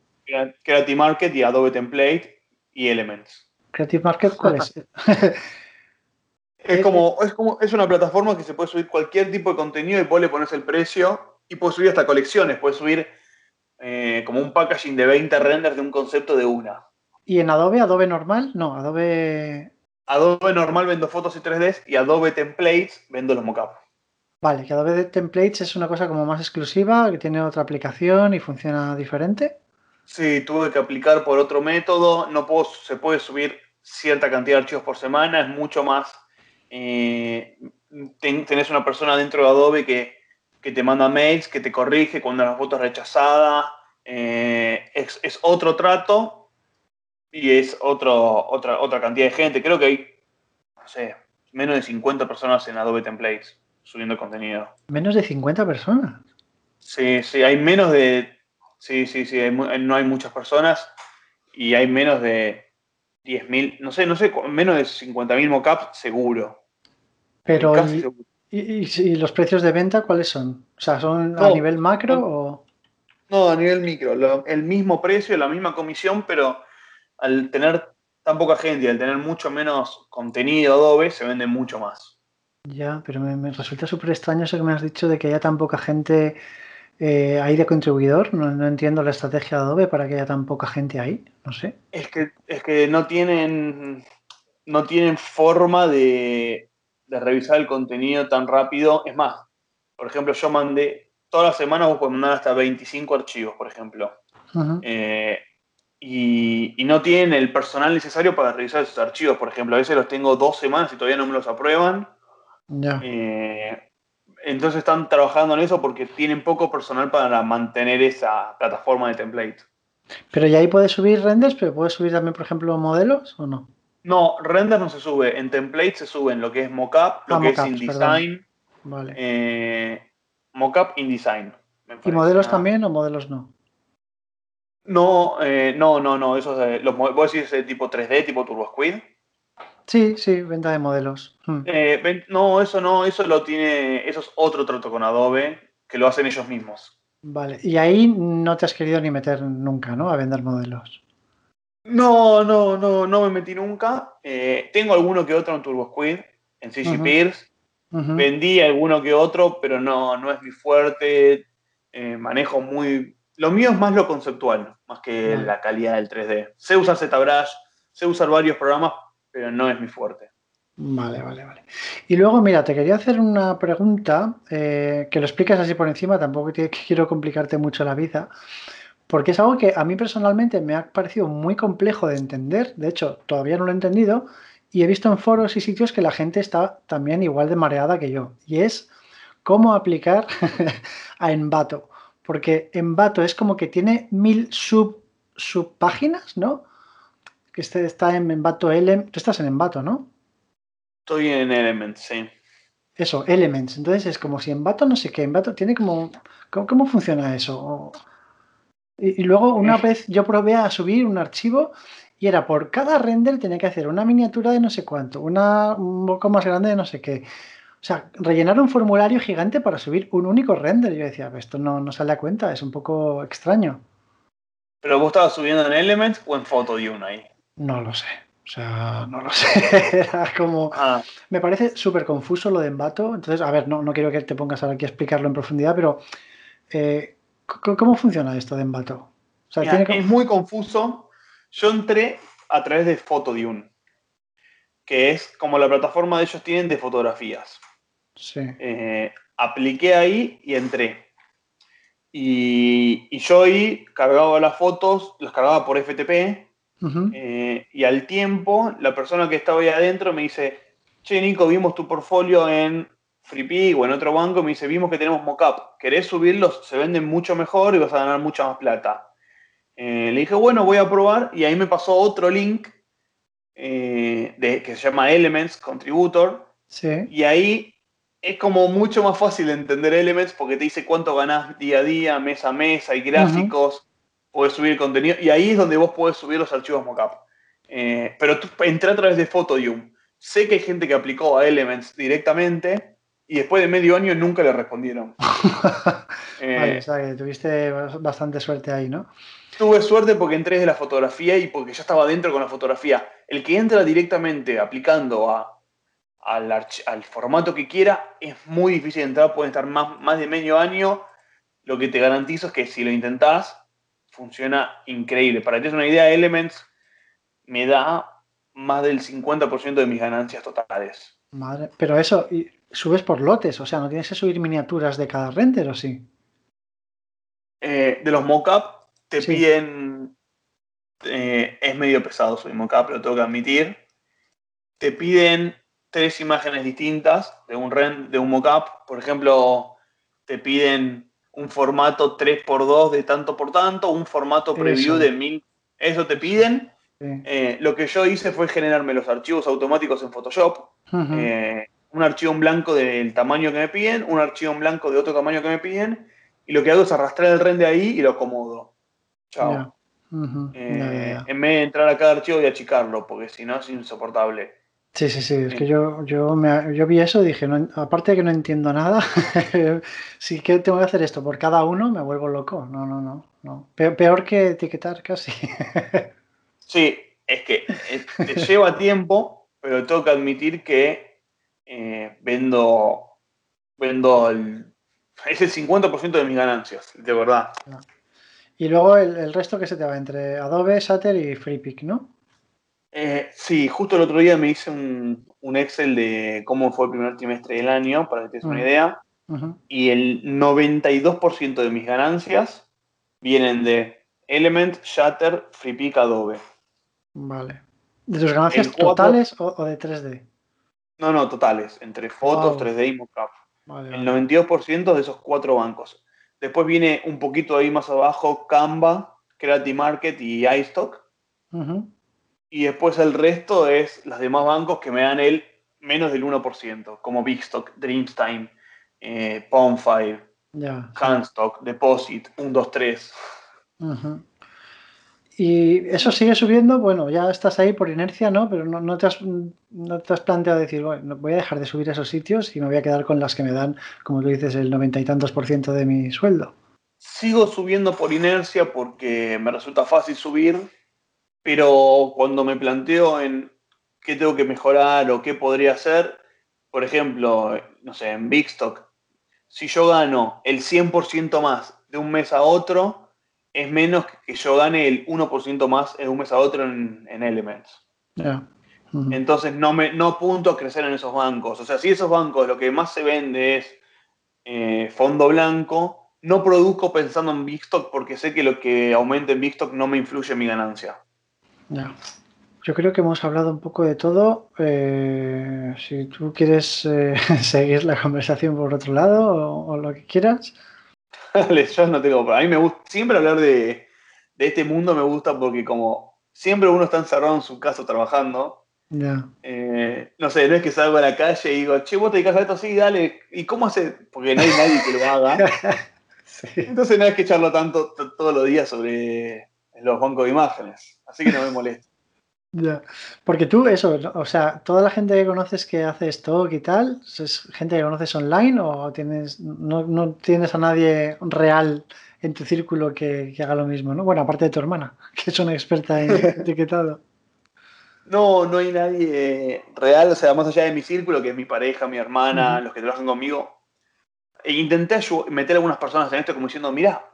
[SPEAKER 2] Creative Market y Adobe Template y Elements.
[SPEAKER 1] ¿Creative Market cuál es?
[SPEAKER 2] es, como, es como, es una plataforma que se puede subir cualquier tipo de contenido y vos le pones el precio y puedes subir hasta colecciones, puedes subir eh, como un packaging de 20 renders de un concepto de una.
[SPEAKER 1] ¿Y en Adobe, Adobe normal? No, Adobe...
[SPEAKER 2] Adobe normal vendo fotos y 3D y Adobe Templates vendo los mockups.
[SPEAKER 1] Vale, que Adobe Templates es una cosa como más exclusiva, que tiene otra aplicación y funciona diferente.
[SPEAKER 2] Sí, tuve que aplicar por otro método. No puedo, se puede subir cierta cantidad de archivos por semana, es mucho más. Eh, tenés una persona dentro de Adobe que, te manda mails, que te corrige cuando la foto es rechazada. Eh, es, otro trato y es otro, otra, otra cantidad de gente. Creo que hay, no sé, menos de 50 personas en Adobe Templates subiendo contenido.
[SPEAKER 1] ¿Menos de 50 personas?
[SPEAKER 2] Sí, sí, hay menos de... Sí, sí, sí, no hay muchas personas y hay menos de 10.000, no sé, no sé, menos de 50.000 mockups seguro.
[SPEAKER 1] Pero, y, los precios de venta cuáles son? O sea, ¿son a nivel macro o...?
[SPEAKER 2] No, a nivel micro. el mismo precio, la misma comisión, pero al tener tan poca gente y al tener mucho menos contenido Adobe, se vende mucho más.
[SPEAKER 1] Ya, pero me, resulta súper extraño eso que me has dicho de que haya tan poca gente eh, ahí de contribuidor. No, entiendo la estrategia de Adobe para que haya tan poca gente ahí. No sé.
[SPEAKER 2] Es que, es que no tienen no tienen forma de, revisar el contenido tan rápido. Es más, por ejemplo, yo mandé, todas las semanas vos puedes mandar hasta 25 archivos, por ejemplo. Eh, y, y, no tienen el personal necesario para revisar esos archivos. Por ejemplo, a veces los tengo dos semanas y todavía no me los aprueban. Eh, entonces están trabajando en eso porque tienen poco personal para mantener esa plataforma de template.
[SPEAKER 1] Pero ya ahí puedes subir renders, pero puedes subir también, por ejemplo, modelos o no?
[SPEAKER 2] No, renders no se sube. En template se sube en lo que es mockup, lo ah, que es InDesign.
[SPEAKER 1] Vale.
[SPEAKER 2] Eh, mockup, InDesign.
[SPEAKER 1] ¿Y modelos también o modelos no?
[SPEAKER 2] No, eh, no, no, no. Eso es, los, vos decís tipo 3D, tipo Turbo Squid.
[SPEAKER 1] Sí, sí, venta de modelos. Hmm.
[SPEAKER 2] Eh, no, eso no, eso lo tiene, eso es otro trato con Adobe, que lo hacen ellos mismos.
[SPEAKER 1] Vale, y ahí no te has querido ni meter nunca, ¿no? A vender modelos.
[SPEAKER 2] No, no, no, no me metí nunca. Eh, tengo alguno que otro en Turbo Squid, en CG Pierce. Vendí alguno que otro, pero no, no es mi fuerte. Eh, manejo muy. Lo mío es más lo conceptual, más que la calidad del 3D. Sé usar ZBrush, sé usar varios programas, pero no es mi fuerte.
[SPEAKER 1] Vale, vale, vale. Y luego, mira, te quería hacer una pregunta, eh, que lo expliques así por encima, tampoco quiero complicarte mucho la vida, porque es algo que a mí personalmente me ha parecido muy complejo de entender, de hecho, todavía no lo he entendido, y he visto en foros y sitios que la gente está también igual de mareada que yo, y es cómo aplicar a Envato, porque Envato es como que tiene mil sub, subpáginas, ¿no? Que este está en Envato Element. Tú estás en Envato, ¿no?
[SPEAKER 2] Estoy en Elements, sí.
[SPEAKER 1] Eso, Elements. Entonces es como si Envato no sé qué. Envato tiene como. ¿Cómo, funciona eso? Y, luego una vez yo probé a subir un archivo y era por cada render tenía que hacer una miniatura de no sé cuánto, una, un poco más grande de no sé qué. O sea, rellenar un formulario gigante para subir un único render. Yo decía, esto no, no sale a cuenta, es un poco extraño.
[SPEAKER 2] ¿Pero vos estabas subiendo en Elements o en Photodune ahí?
[SPEAKER 1] No lo sé. O sea, no lo sé. Era como. Ah. Me parece súper confuso lo de Envato. Entonces, a ver, no, no quiero que te pongas ahora aquí a explicarlo en profundidad, pero. Eh, ¿Cómo funciona esto de Envato?
[SPEAKER 2] Es muy confuso. Yo entré a través de Photodune, que es como la plataforma de ellos tienen de fotografías.
[SPEAKER 1] Sí.
[SPEAKER 2] Eh, apliqué ahí y entré. Y, y, yo ahí cargaba las fotos, las cargaba por FTP eh, y al tiempo, la persona que estaba ahí adentro me dice, che, Nico, vimos tu portfolio en FreePig o en otro banco, me dice, vimos que tenemos mockup, ¿querés subirlos? Se venden mucho mejor y vas a ganar mucha más plata. Eh, le dije, bueno, voy a probar y ahí me pasó otro link eh, de, que se llama Elements Contributor. Y ahí es como mucho más fácil entender Elements porque te dice cuánto ganás día a día, mes a mes, hay gráficos puedes subir contenido y ahí es donde vos puedes subir los archivos mockup. Eh, pero tú entré a través de Photodium. Sé que hay gente que aplicó a Elements directamente y después de medio año nunca le respondieron.
[SPEAKER 1] vale, o sea que tuviste bastante suerte ahí, ¿no?
[SPEAKER 2] Tuve suerte porque entré de la fotografía y porque ya estaba dentro con la fotografía. El que entra directamente aplicando a, al, al, formato que quiera es muy difícil entrar, puede estar más, más de medio año. Lo que te garantizo es que si lo intentás, funciona increíble. Para que te una idea, Elements me da más del 50% de mis ganancias totales.
[SPEAKER 1] Madre, pero eso, subes por lotes, o sea, no tienes que subir miniaturas de cada render, ¿o sí?
[SPEAKER 2] Eh, de los mockup te piden, eh, es medio pesado subir mockup, lo tengo que admitir, te piden tres imágenes distintas de un, rend, de un mockup, por ejemplo, te piden un formato 3x2 de tanto por tanto, un formato preview de 1000. Eso te piden. Eh, lo que yo hice fue generarme los archivos automáticos en Photoshop. Eh, un archivo en blanco del tamaño que me piden, un archivo en blanco de otro tamaño que me piden. Y lo que hago es arrastrar el render ahí y lo acomodo. Chao. Eh, en vez de entrar a cada archivo y achicarlo, porque si no es insoportable.
[SPEAKER 1] Sí, sí, sí. Es que yo, yo, me, yo vi eso y dije, aparte de que no entiendo nada, sí que tengo que hacer esto por cada uno, me vuelvo loco. No, no, no. no. Peor, que etiquetar casi.
[SPEAKER 2] sí, es que eh, te lleva tiempo, pero tengo que admitir que eh, vendo, vendo el, es el 50% de mis ganancias, de verdad.
[SPEAKER 1] Y luego el, el, resto que se te va entre Adobe, Shutter y FreePic, ¿no?
[SPEAKER 2] Eh, sí, justo el otro día me hice un, Excel de cómo fue el primer trimestre del año, para que te des una idea. Y el 92% de mis ganancias vienen de Element, Shutter, FreePic, Adobe.
[SPEAKER 1] Vale. ¿De tus ganancias totales o, de 3D?
[SPEAKER 2] No, no, totales. Entre fotos, 3D y mockup. el 92% de esos cuatro bancos. Después viene un poquito ahí más abajo Canva, Creative Market y iStock y después el resto es los demás bancos que me dan el menos del 1%, como Bigstock, Dreamstime, eh, Pond5, Handstock, Deposit, 1, 2, 3.
[SPEAKER 1] Y eso sigue subiendo, bueno, ya estás ahí por inercia, ¿no? Pero no, te, has, no te has planteado decir, bueno, voy a dejar de subir esos sitios y me voy a quedar con las que me dan, como tú dices, el noventa y tantos por ciento de mi sueldo.
[SPEAKER 2] Sigo subiendo por inercia porque me resulta fácil subir, pero cuando me planteo en qué tengo que mejorar o qué podría hacer, por ejemplo, no sé, en Bigstock, si yo gano el 100% más de un mes a otro, es menos que yo gane el 1% más de un mes a otro en, Elements. Entonces no, me, no apunto a crecer en esos bancos. O sea, si esos bancos lo que más se vende es eh, fondo blanco, no produzco pensando en Bigstock porque sé que lo que aumente en Bigstock no me influye en mi ganancia.
[SPEAKER 1] Ya. Yo creo que hemos hablado un poco de todo. Eh, si tú quieres eh, seguir la conversación por otro lado o, lo que quieras.
[SPEAKER 2] Dale, yo no tengo. A mí me gusta siempre hablar de, este mundo, me gusta porque, como siempre uno está encerrado en su casa trabajando.
[SPEAKER 1] Ya.
[SPEAKER 2] Eh, no sé, no es que salgo a la calle y digo, che, vos te dedicas a esto, sí, dale. ¿Y cómo hace? Porque no hay nadie que lo haga. Entonces no hay que echarlo tanto todos los días sobre los bancos de imágenes. Así que no me molesta.
[SPEAKER 1] Ya. Porque tú, eso, o sea, toda la gente que conoces que hace stock y tal, ¿es gente que conoces online o tienes, no, tienes a nadie real en tu círculo que, haga lo mismo, ¿no? Bueno, aparte de tu hermana, que es una experta en etiquetado.
[SPEAKER 2] No, no hay nadie real, o sea, más allá de mi círculo, que es mi pareja, mi hermana, los que trabajan conmigo. E intenté meter a algunas personas en esto como diciendo, mira,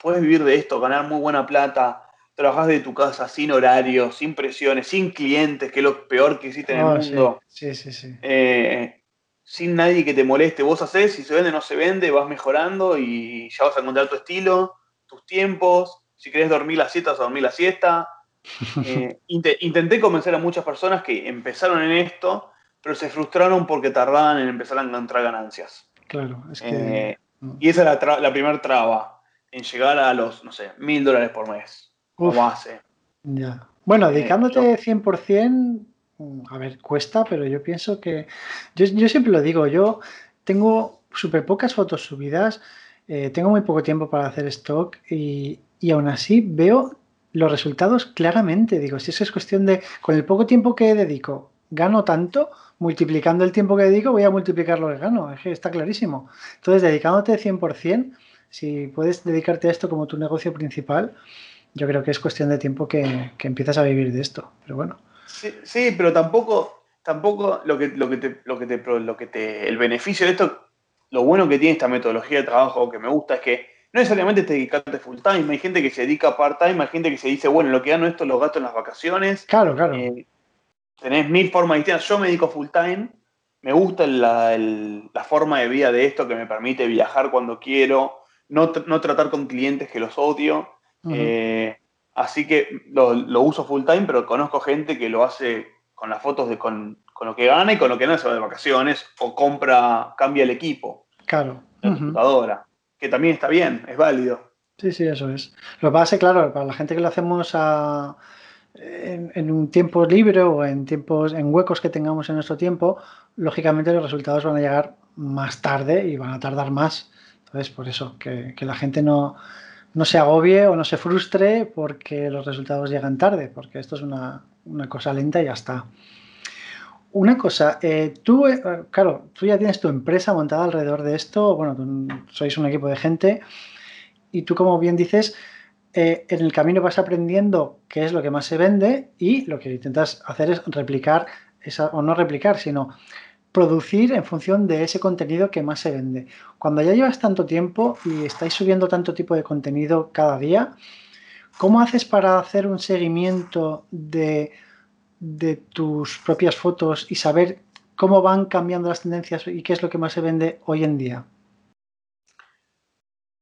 [SPEAKER 2] puedes vivir de esto, ganar muy buena plata, trabajas de tu casa sin horario, sin presiones, sin clientes, que es lo peor que existe en el ah, mundo.
[SPEAKER 1] Sí, sí, sí.
[SPEAKER 2] Eh, sin nadie que te moleste. Vos haces, si se vende o no se vende, vas mejorando y ya vas a encontrar tu estilo, tus tiempos. Si querés dormir la siesta, vas a dormir la siesta. Eh, intenté convencer a muchas personas que empezaron en esto, pero se frustraron porque tardaban en empezar a encontrar ganancias.
[SPEAKER 1] Claro, es que...
[SPEAKER 2] Eh, y esa es la, la primera traba, en llegar a los, no sé, mil dólares por mes. ¿Cómo hace?
[SPEAKER 1] Ya. Bueno, eh, dedicándote 100%, mm, a ver, cuesta, pero yo pienso que. Yo, siempre lo digo, yo tengo súper pocas fotos subidas, tengo muy poco tiempo para hacer stock y, y aún así veo los resultados claramente. Digo, si eso es cuestión de, con el poco tiempo que dedico, gano tanto, multiplicando el tiempo que dedico, voy a multiplicar lo que gano. Es que está clarísimo. Entonces, dedicándote 100%, si puedes dedicarte a esto como tu negocio principal, yo creo que es cuestión de tiempo que, que empiezas a vivir de esto. Pero bueno.
[SPEAKER 2] Sí, pero tampoco, tampoco lo que, lo que te, lo que te, lo que te, el beneficio de esto, lo bueno que tiene esta metodología de trabajo que me gusta es que no necesariamente te dedicarte full time, hay gente que se dedica part time, hay gente que se dice, bueno, lo que gano esto lo gasto en las vacaciones.
[SPEAKER 1] Claro, claro.
[SPEAKER 2] Eh, tenés mil formas distintas. Yo me dedico full time, me gusta la, forma de vida de esto que me permite viajar cuando quiero, no, tratar con clientes que los odio. Eh, así que lo, uso full time, pero conozco gente que lo hace con las fotos de con, lo que gana y con lo que no se va de vacaciones o compra, cambia el equipo.
[SPEAKER 1] Claro.
[SPEAKER 2] La computadora que también está bien, es válido.
[SPEAKER 1] Sí, sí, eso es. Lo que pasa es claro, para la gente que lo hacemos en, un tiempo libre o en tiempos, en huecos que tengamos en nuestro tiempo, lógicamente los resultados van a llegar más tarde y van a tardar más. Por eso, que, la gente no, no, se agobie o no se frustre porque los resultados llegan tarde, porque esto es una, una cosa lenta y ya está. Una cosa, eh, tú, eh, claro, tú ya tienes tu empresa montada alrededor de esto, bueno, sois un equipo de gente y tú, como bien dices, eh, en el camino vas aprendiendo qué es lo que más se vende y lo que intentas hacer es replicar, esa, o no replicar, sino producir en función de ese contenido que más se vende. Cuando ya llevas tanto tiempo y estáis subiendo tanto tipo de contenido cada día, ¿cómo haces para hacer un seguimiento de de tus propias fotos y saber cómo van cambiando las tendencias y qué es lo que más se vende hoy en día.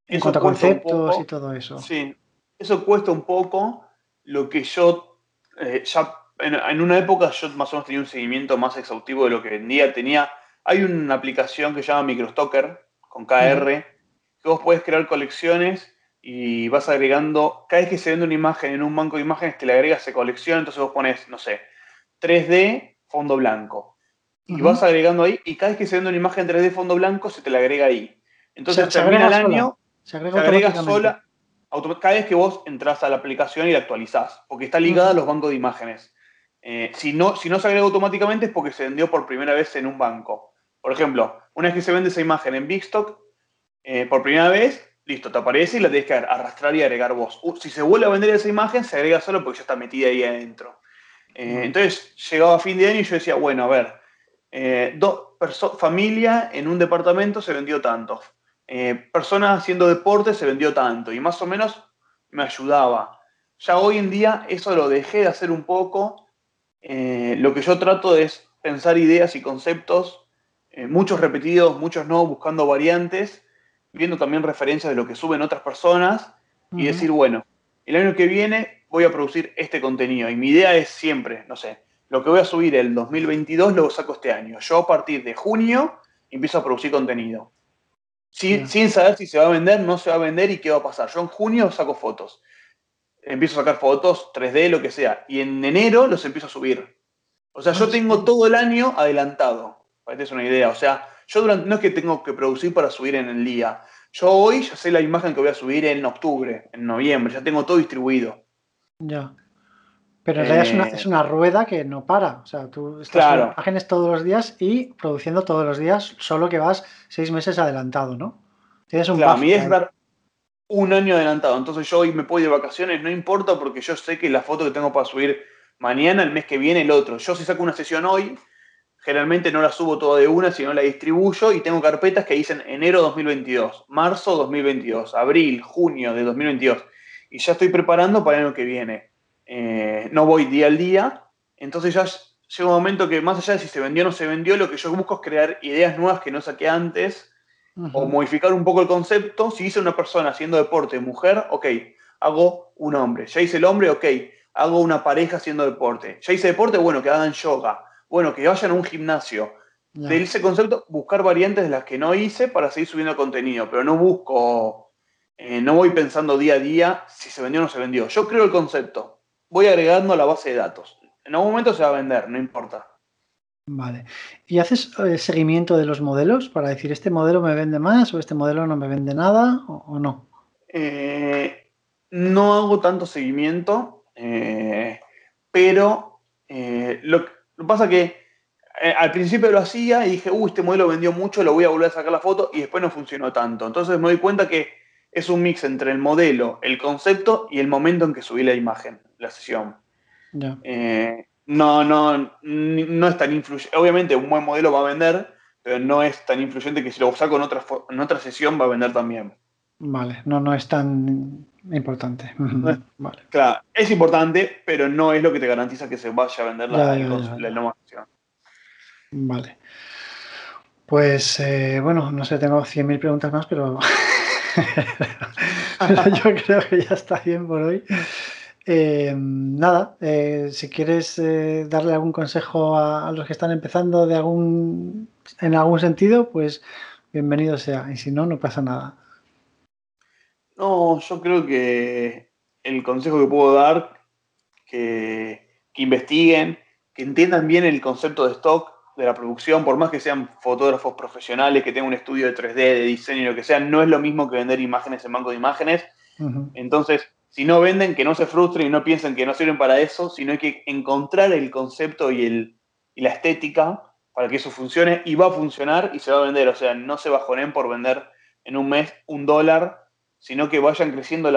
[SPEAKER 1] En cuanto a conceptos y todo eso.
[SPEAKER 2] Sí, eso cuesta un poco. Lo que yo, eh, ya en, una época yo más o menos tenía un seguimiento más exhaustivo de lo que vendía. Tenía, hay una aplicación que se llama MicroStocker con KR, que vos puedes crear colecciones y vas agregando, cada vez que se vende una imagen en un banco de imágenes, te le agregas esa colección, entonces vos pones, no sé, 3D, fondo blanco. Y vas agregando ahí, y cada vez que se vende una imagen 3D fondo blanco, se te la agrega ahí. Entonces termina el año, se agrega, sola, cada vez que vos entras a la aplicación y la actualizás, porque está ligada a los bancos de imágenes. Eh, si, no, si no se agrega automáticamente es porque se vendió por primera vez en un banco. Por ejemplo, una vez que se vende esa imagen en Bigstock, eh, por primera vez, listo, te aparece y la tienes que arrastrar y agregar vos. si se vuelve a vender esa imagen, se agrega solo porque ya está metida ahí adentro. Eh, entonces, llegaba a fin de año y yo decía, bueno, a ver, eh, dos familia en un departamento se vendió tanto. Personas haciendo deporte se vendió tanto. Y más o menos me ayudaba. Ya hoy en día eso lo dejé de hacer un poco. Lo que yo trato es pensar ideas y conceptos, muchos repetidos, muchos no, buscando variantes viendo también referencias de lo que suben otras personas y decir, bueno, el año que viene voy a producir este contenido. Y mi idea es siempre, no sé, lo que voy a subir el 2022 lo saco este año. Yo a partir de junio empiezo a producir contenido. Sin, sin saber si se va a vender, no se va a vender y qué va a pasar. Yo en junio saco fotos. Empiezo a sacar fotos, 3D, lo que sea. Y en enero los empiezo a subir. O sea, yo ah, tengo todo el año adelantado. Para que te una idea. O sea, yo durante, no es que tengo que producir para subir en el día. Yo hoy ya sé la imagen que voy a subir en octubre, en noviembre, ya tengo todo distribuido.
[SPEAKER 1] Ya. Pero en realidad es una, eh, rueda que no para. O sea, tú estás
[SPEAKER 2] claro.
[SPEAKER 1] imágenes todos los días y produciendo todos los días, solo que vas seis meses adelantado, ¿no?
[SPEAKER 2] Tienes un claro, a mí es dar un año adelantado. Entonces yo hoy me puedo de vacaciones, no importa, porque yo sé que la foto que tengo para subir mañana, el mes que viene, el otro. Yo si saco una sesión hoy, generalmente no la subo toda de una, sino la distribuyo y tengo carpetas que dicen enero 2022, marzo 2022, abril, junio de 2022. Y ya estoy preparando para el año que viene. Eh, no voy día al día, entonces ya llega un momento que más allá de si se vendió o no se vendió, lo que yo busco es crear ideas nuevas que no saqué antes o modificar un poco el concepto. Si hice una persona haciendo deporte, mujer, ok, hago un hombre. Ya hice el hombre, ok, hago una pareja haciendo deporte. Ya hice deporte, bueno, que hagan yoga. Bueno, que vayan a un gimnasio. De ese concepto, buscar variantes de las que no hice para seguir subiendo contenido, pero no busco, eh, no voy pensando día a día si se vendió o no se vendió. Yo creo el concepto, voy agregando a la base de datos. En algún momento se va a vender, no importa.
[SPEAKER 1] Vale. ¿Y haces el eh, seguimiento de los modelos para decir este modelo me vende más o este modelo no me vende nada o, no?
[SPEAKER 2] Eh, no hago tanto seguimiento, eh, pero lo, que pasa que al principio lo hacía y dije, uy, este modelo vendió mucho, lo voy a volver a sacar la foto y después no funcionó tanto. Entonces me doy cuenta que es un mix entre el modelo, el concepto y el momento en que subí la imagen, la sesión. Ya no, no, no es tan influyente. Obviamente un buen modelo va a vender, pero no es tan influyente que si lo saco en otra, en otra sesión va a vender también.
[SPEAKER 1] Vale, no, no es tan importante.
[SPEAKER 2] vale. Claro, es importante, pero no es lo que te garantiza que se vaya a vender la, nueva sesión.
[SPEAKER 1] Vale. Pues eh, bueno, no sé, tengo 100.000 preguntas más, pero yo creo que ya está bien por hoy. Eh, nada, eh, si quieres eh, darle algún consejo a, los que están empezando de algún, en algún sentido, pues bienvenido sea. Y si no, no pasa nada.
[SPEAKER 2] No, yo creo que el consejo que puedo dar, que, que investiguen, que entiendan bien el concepto de stock, de la producción, por más que sean fotógrafos profesionales, que tengan un estudio de 3D, de diseño y lo que sea, no es lo mismo que vender imágenes en banco de imágenes. Entonces, si no venden, que no se frustren y no piensen que no sirven para eso, sino hay que encontrar el concepto y, el, la estética para que eso funcione y va a funcionar y se va a vender. O sea, no se bajonen por vender en un mes un dólar, sino que vayan creciendo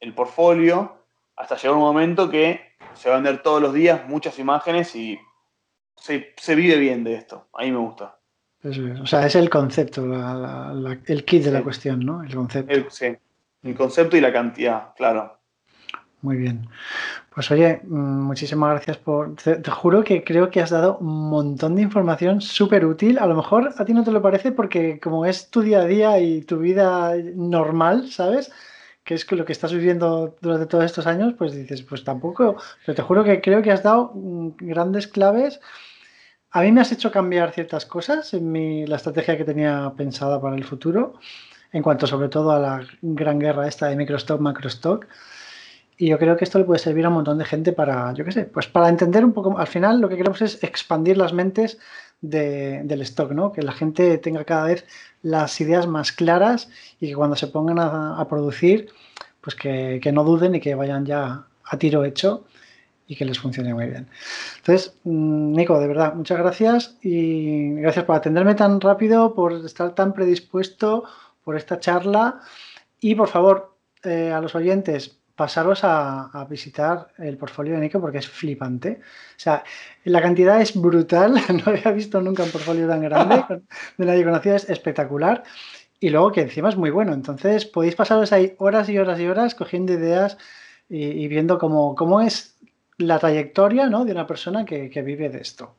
[SPEAKER 2] el portfolio hasta llegar un momento que se va a vender todos los días muchas imágenes y se, vive bien de esto. A mí me gusta.
[SPEAKER 1] o sea, es el concepto, el kit de la cuestión, ¿no? El concepto.
[SPEAKER 2] sí, el concepto y la cantidad, claro.
[SPEAKER 1] Muy bien. Pues oye, mm, muchísimas gracias por... Te, juro que creo que has dado un montón de información súper útil. A lo mejor a ti no te lo parece porque como es tu día a día y tu vida normal, ¿sabes? Que es lo que estás viviendo durante todos estos años, pues dices, pues tampoco. Pero te juro que creo que has dado mm, grandes claves. A mí me has hecho cambiar ciertas cosas en mi, la estrategia que tenía pensada para el futuro, en cuanto sobre todo a la gran guerra esta de microstock, macrostock. Y yo creo que esto le puede servir a un montón de gente para, yo qué sé, pues para entender un poco, al final lo que queremos es expandir las mentes del stock, ¿no? Que la gente tenga cada vez las ideas más claras y que cuando se pongan a, producir, pues que, no duden y que vayan ya a tiro hecho y que les funcione muy bien. Entonces, mm, Nico, de verdad, muchas gracias y gracias por atenderme tan rápido, por estar tan predispuesto, por esta charla y por favor, eh, a los oyentes, pasaros a, visitar el portfolio de Nico porque es flipante. O sea, la cantidad es brutal. No había visto nunca un portfolio tan grande de nadie conocido. Es espectacular. Y luego que encima es muy bueno. Entonces podéis pasaros ahí horas y horas y horas cogiendo ideas y, viendo cómo, cómo, es la trayectoria ¿no? de una persona que, vive de esto.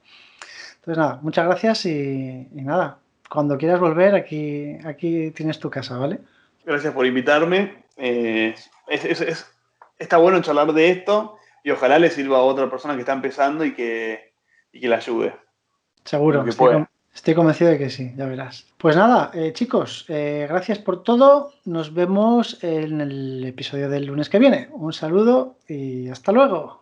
[SPEAKER 1] Entonces nada, muchas gracias y, nada, cuando quieras volver aquí, aquí tienes tu casa, ¿vale?
[SPEAKER 2] Gracias por invitarme. Eh, es, está bueno charlar de esto y ojalá le sirva a otra persona que está empezando y que, y que la ayude.
[SPEAKER 1] Seguro, estoy, convencido de que sí, ya verás. Pues nada, eh, chicos, eh, gracias por todo. Nos vemos en el episodio del lunes que viene. Un saludo y hasta luego.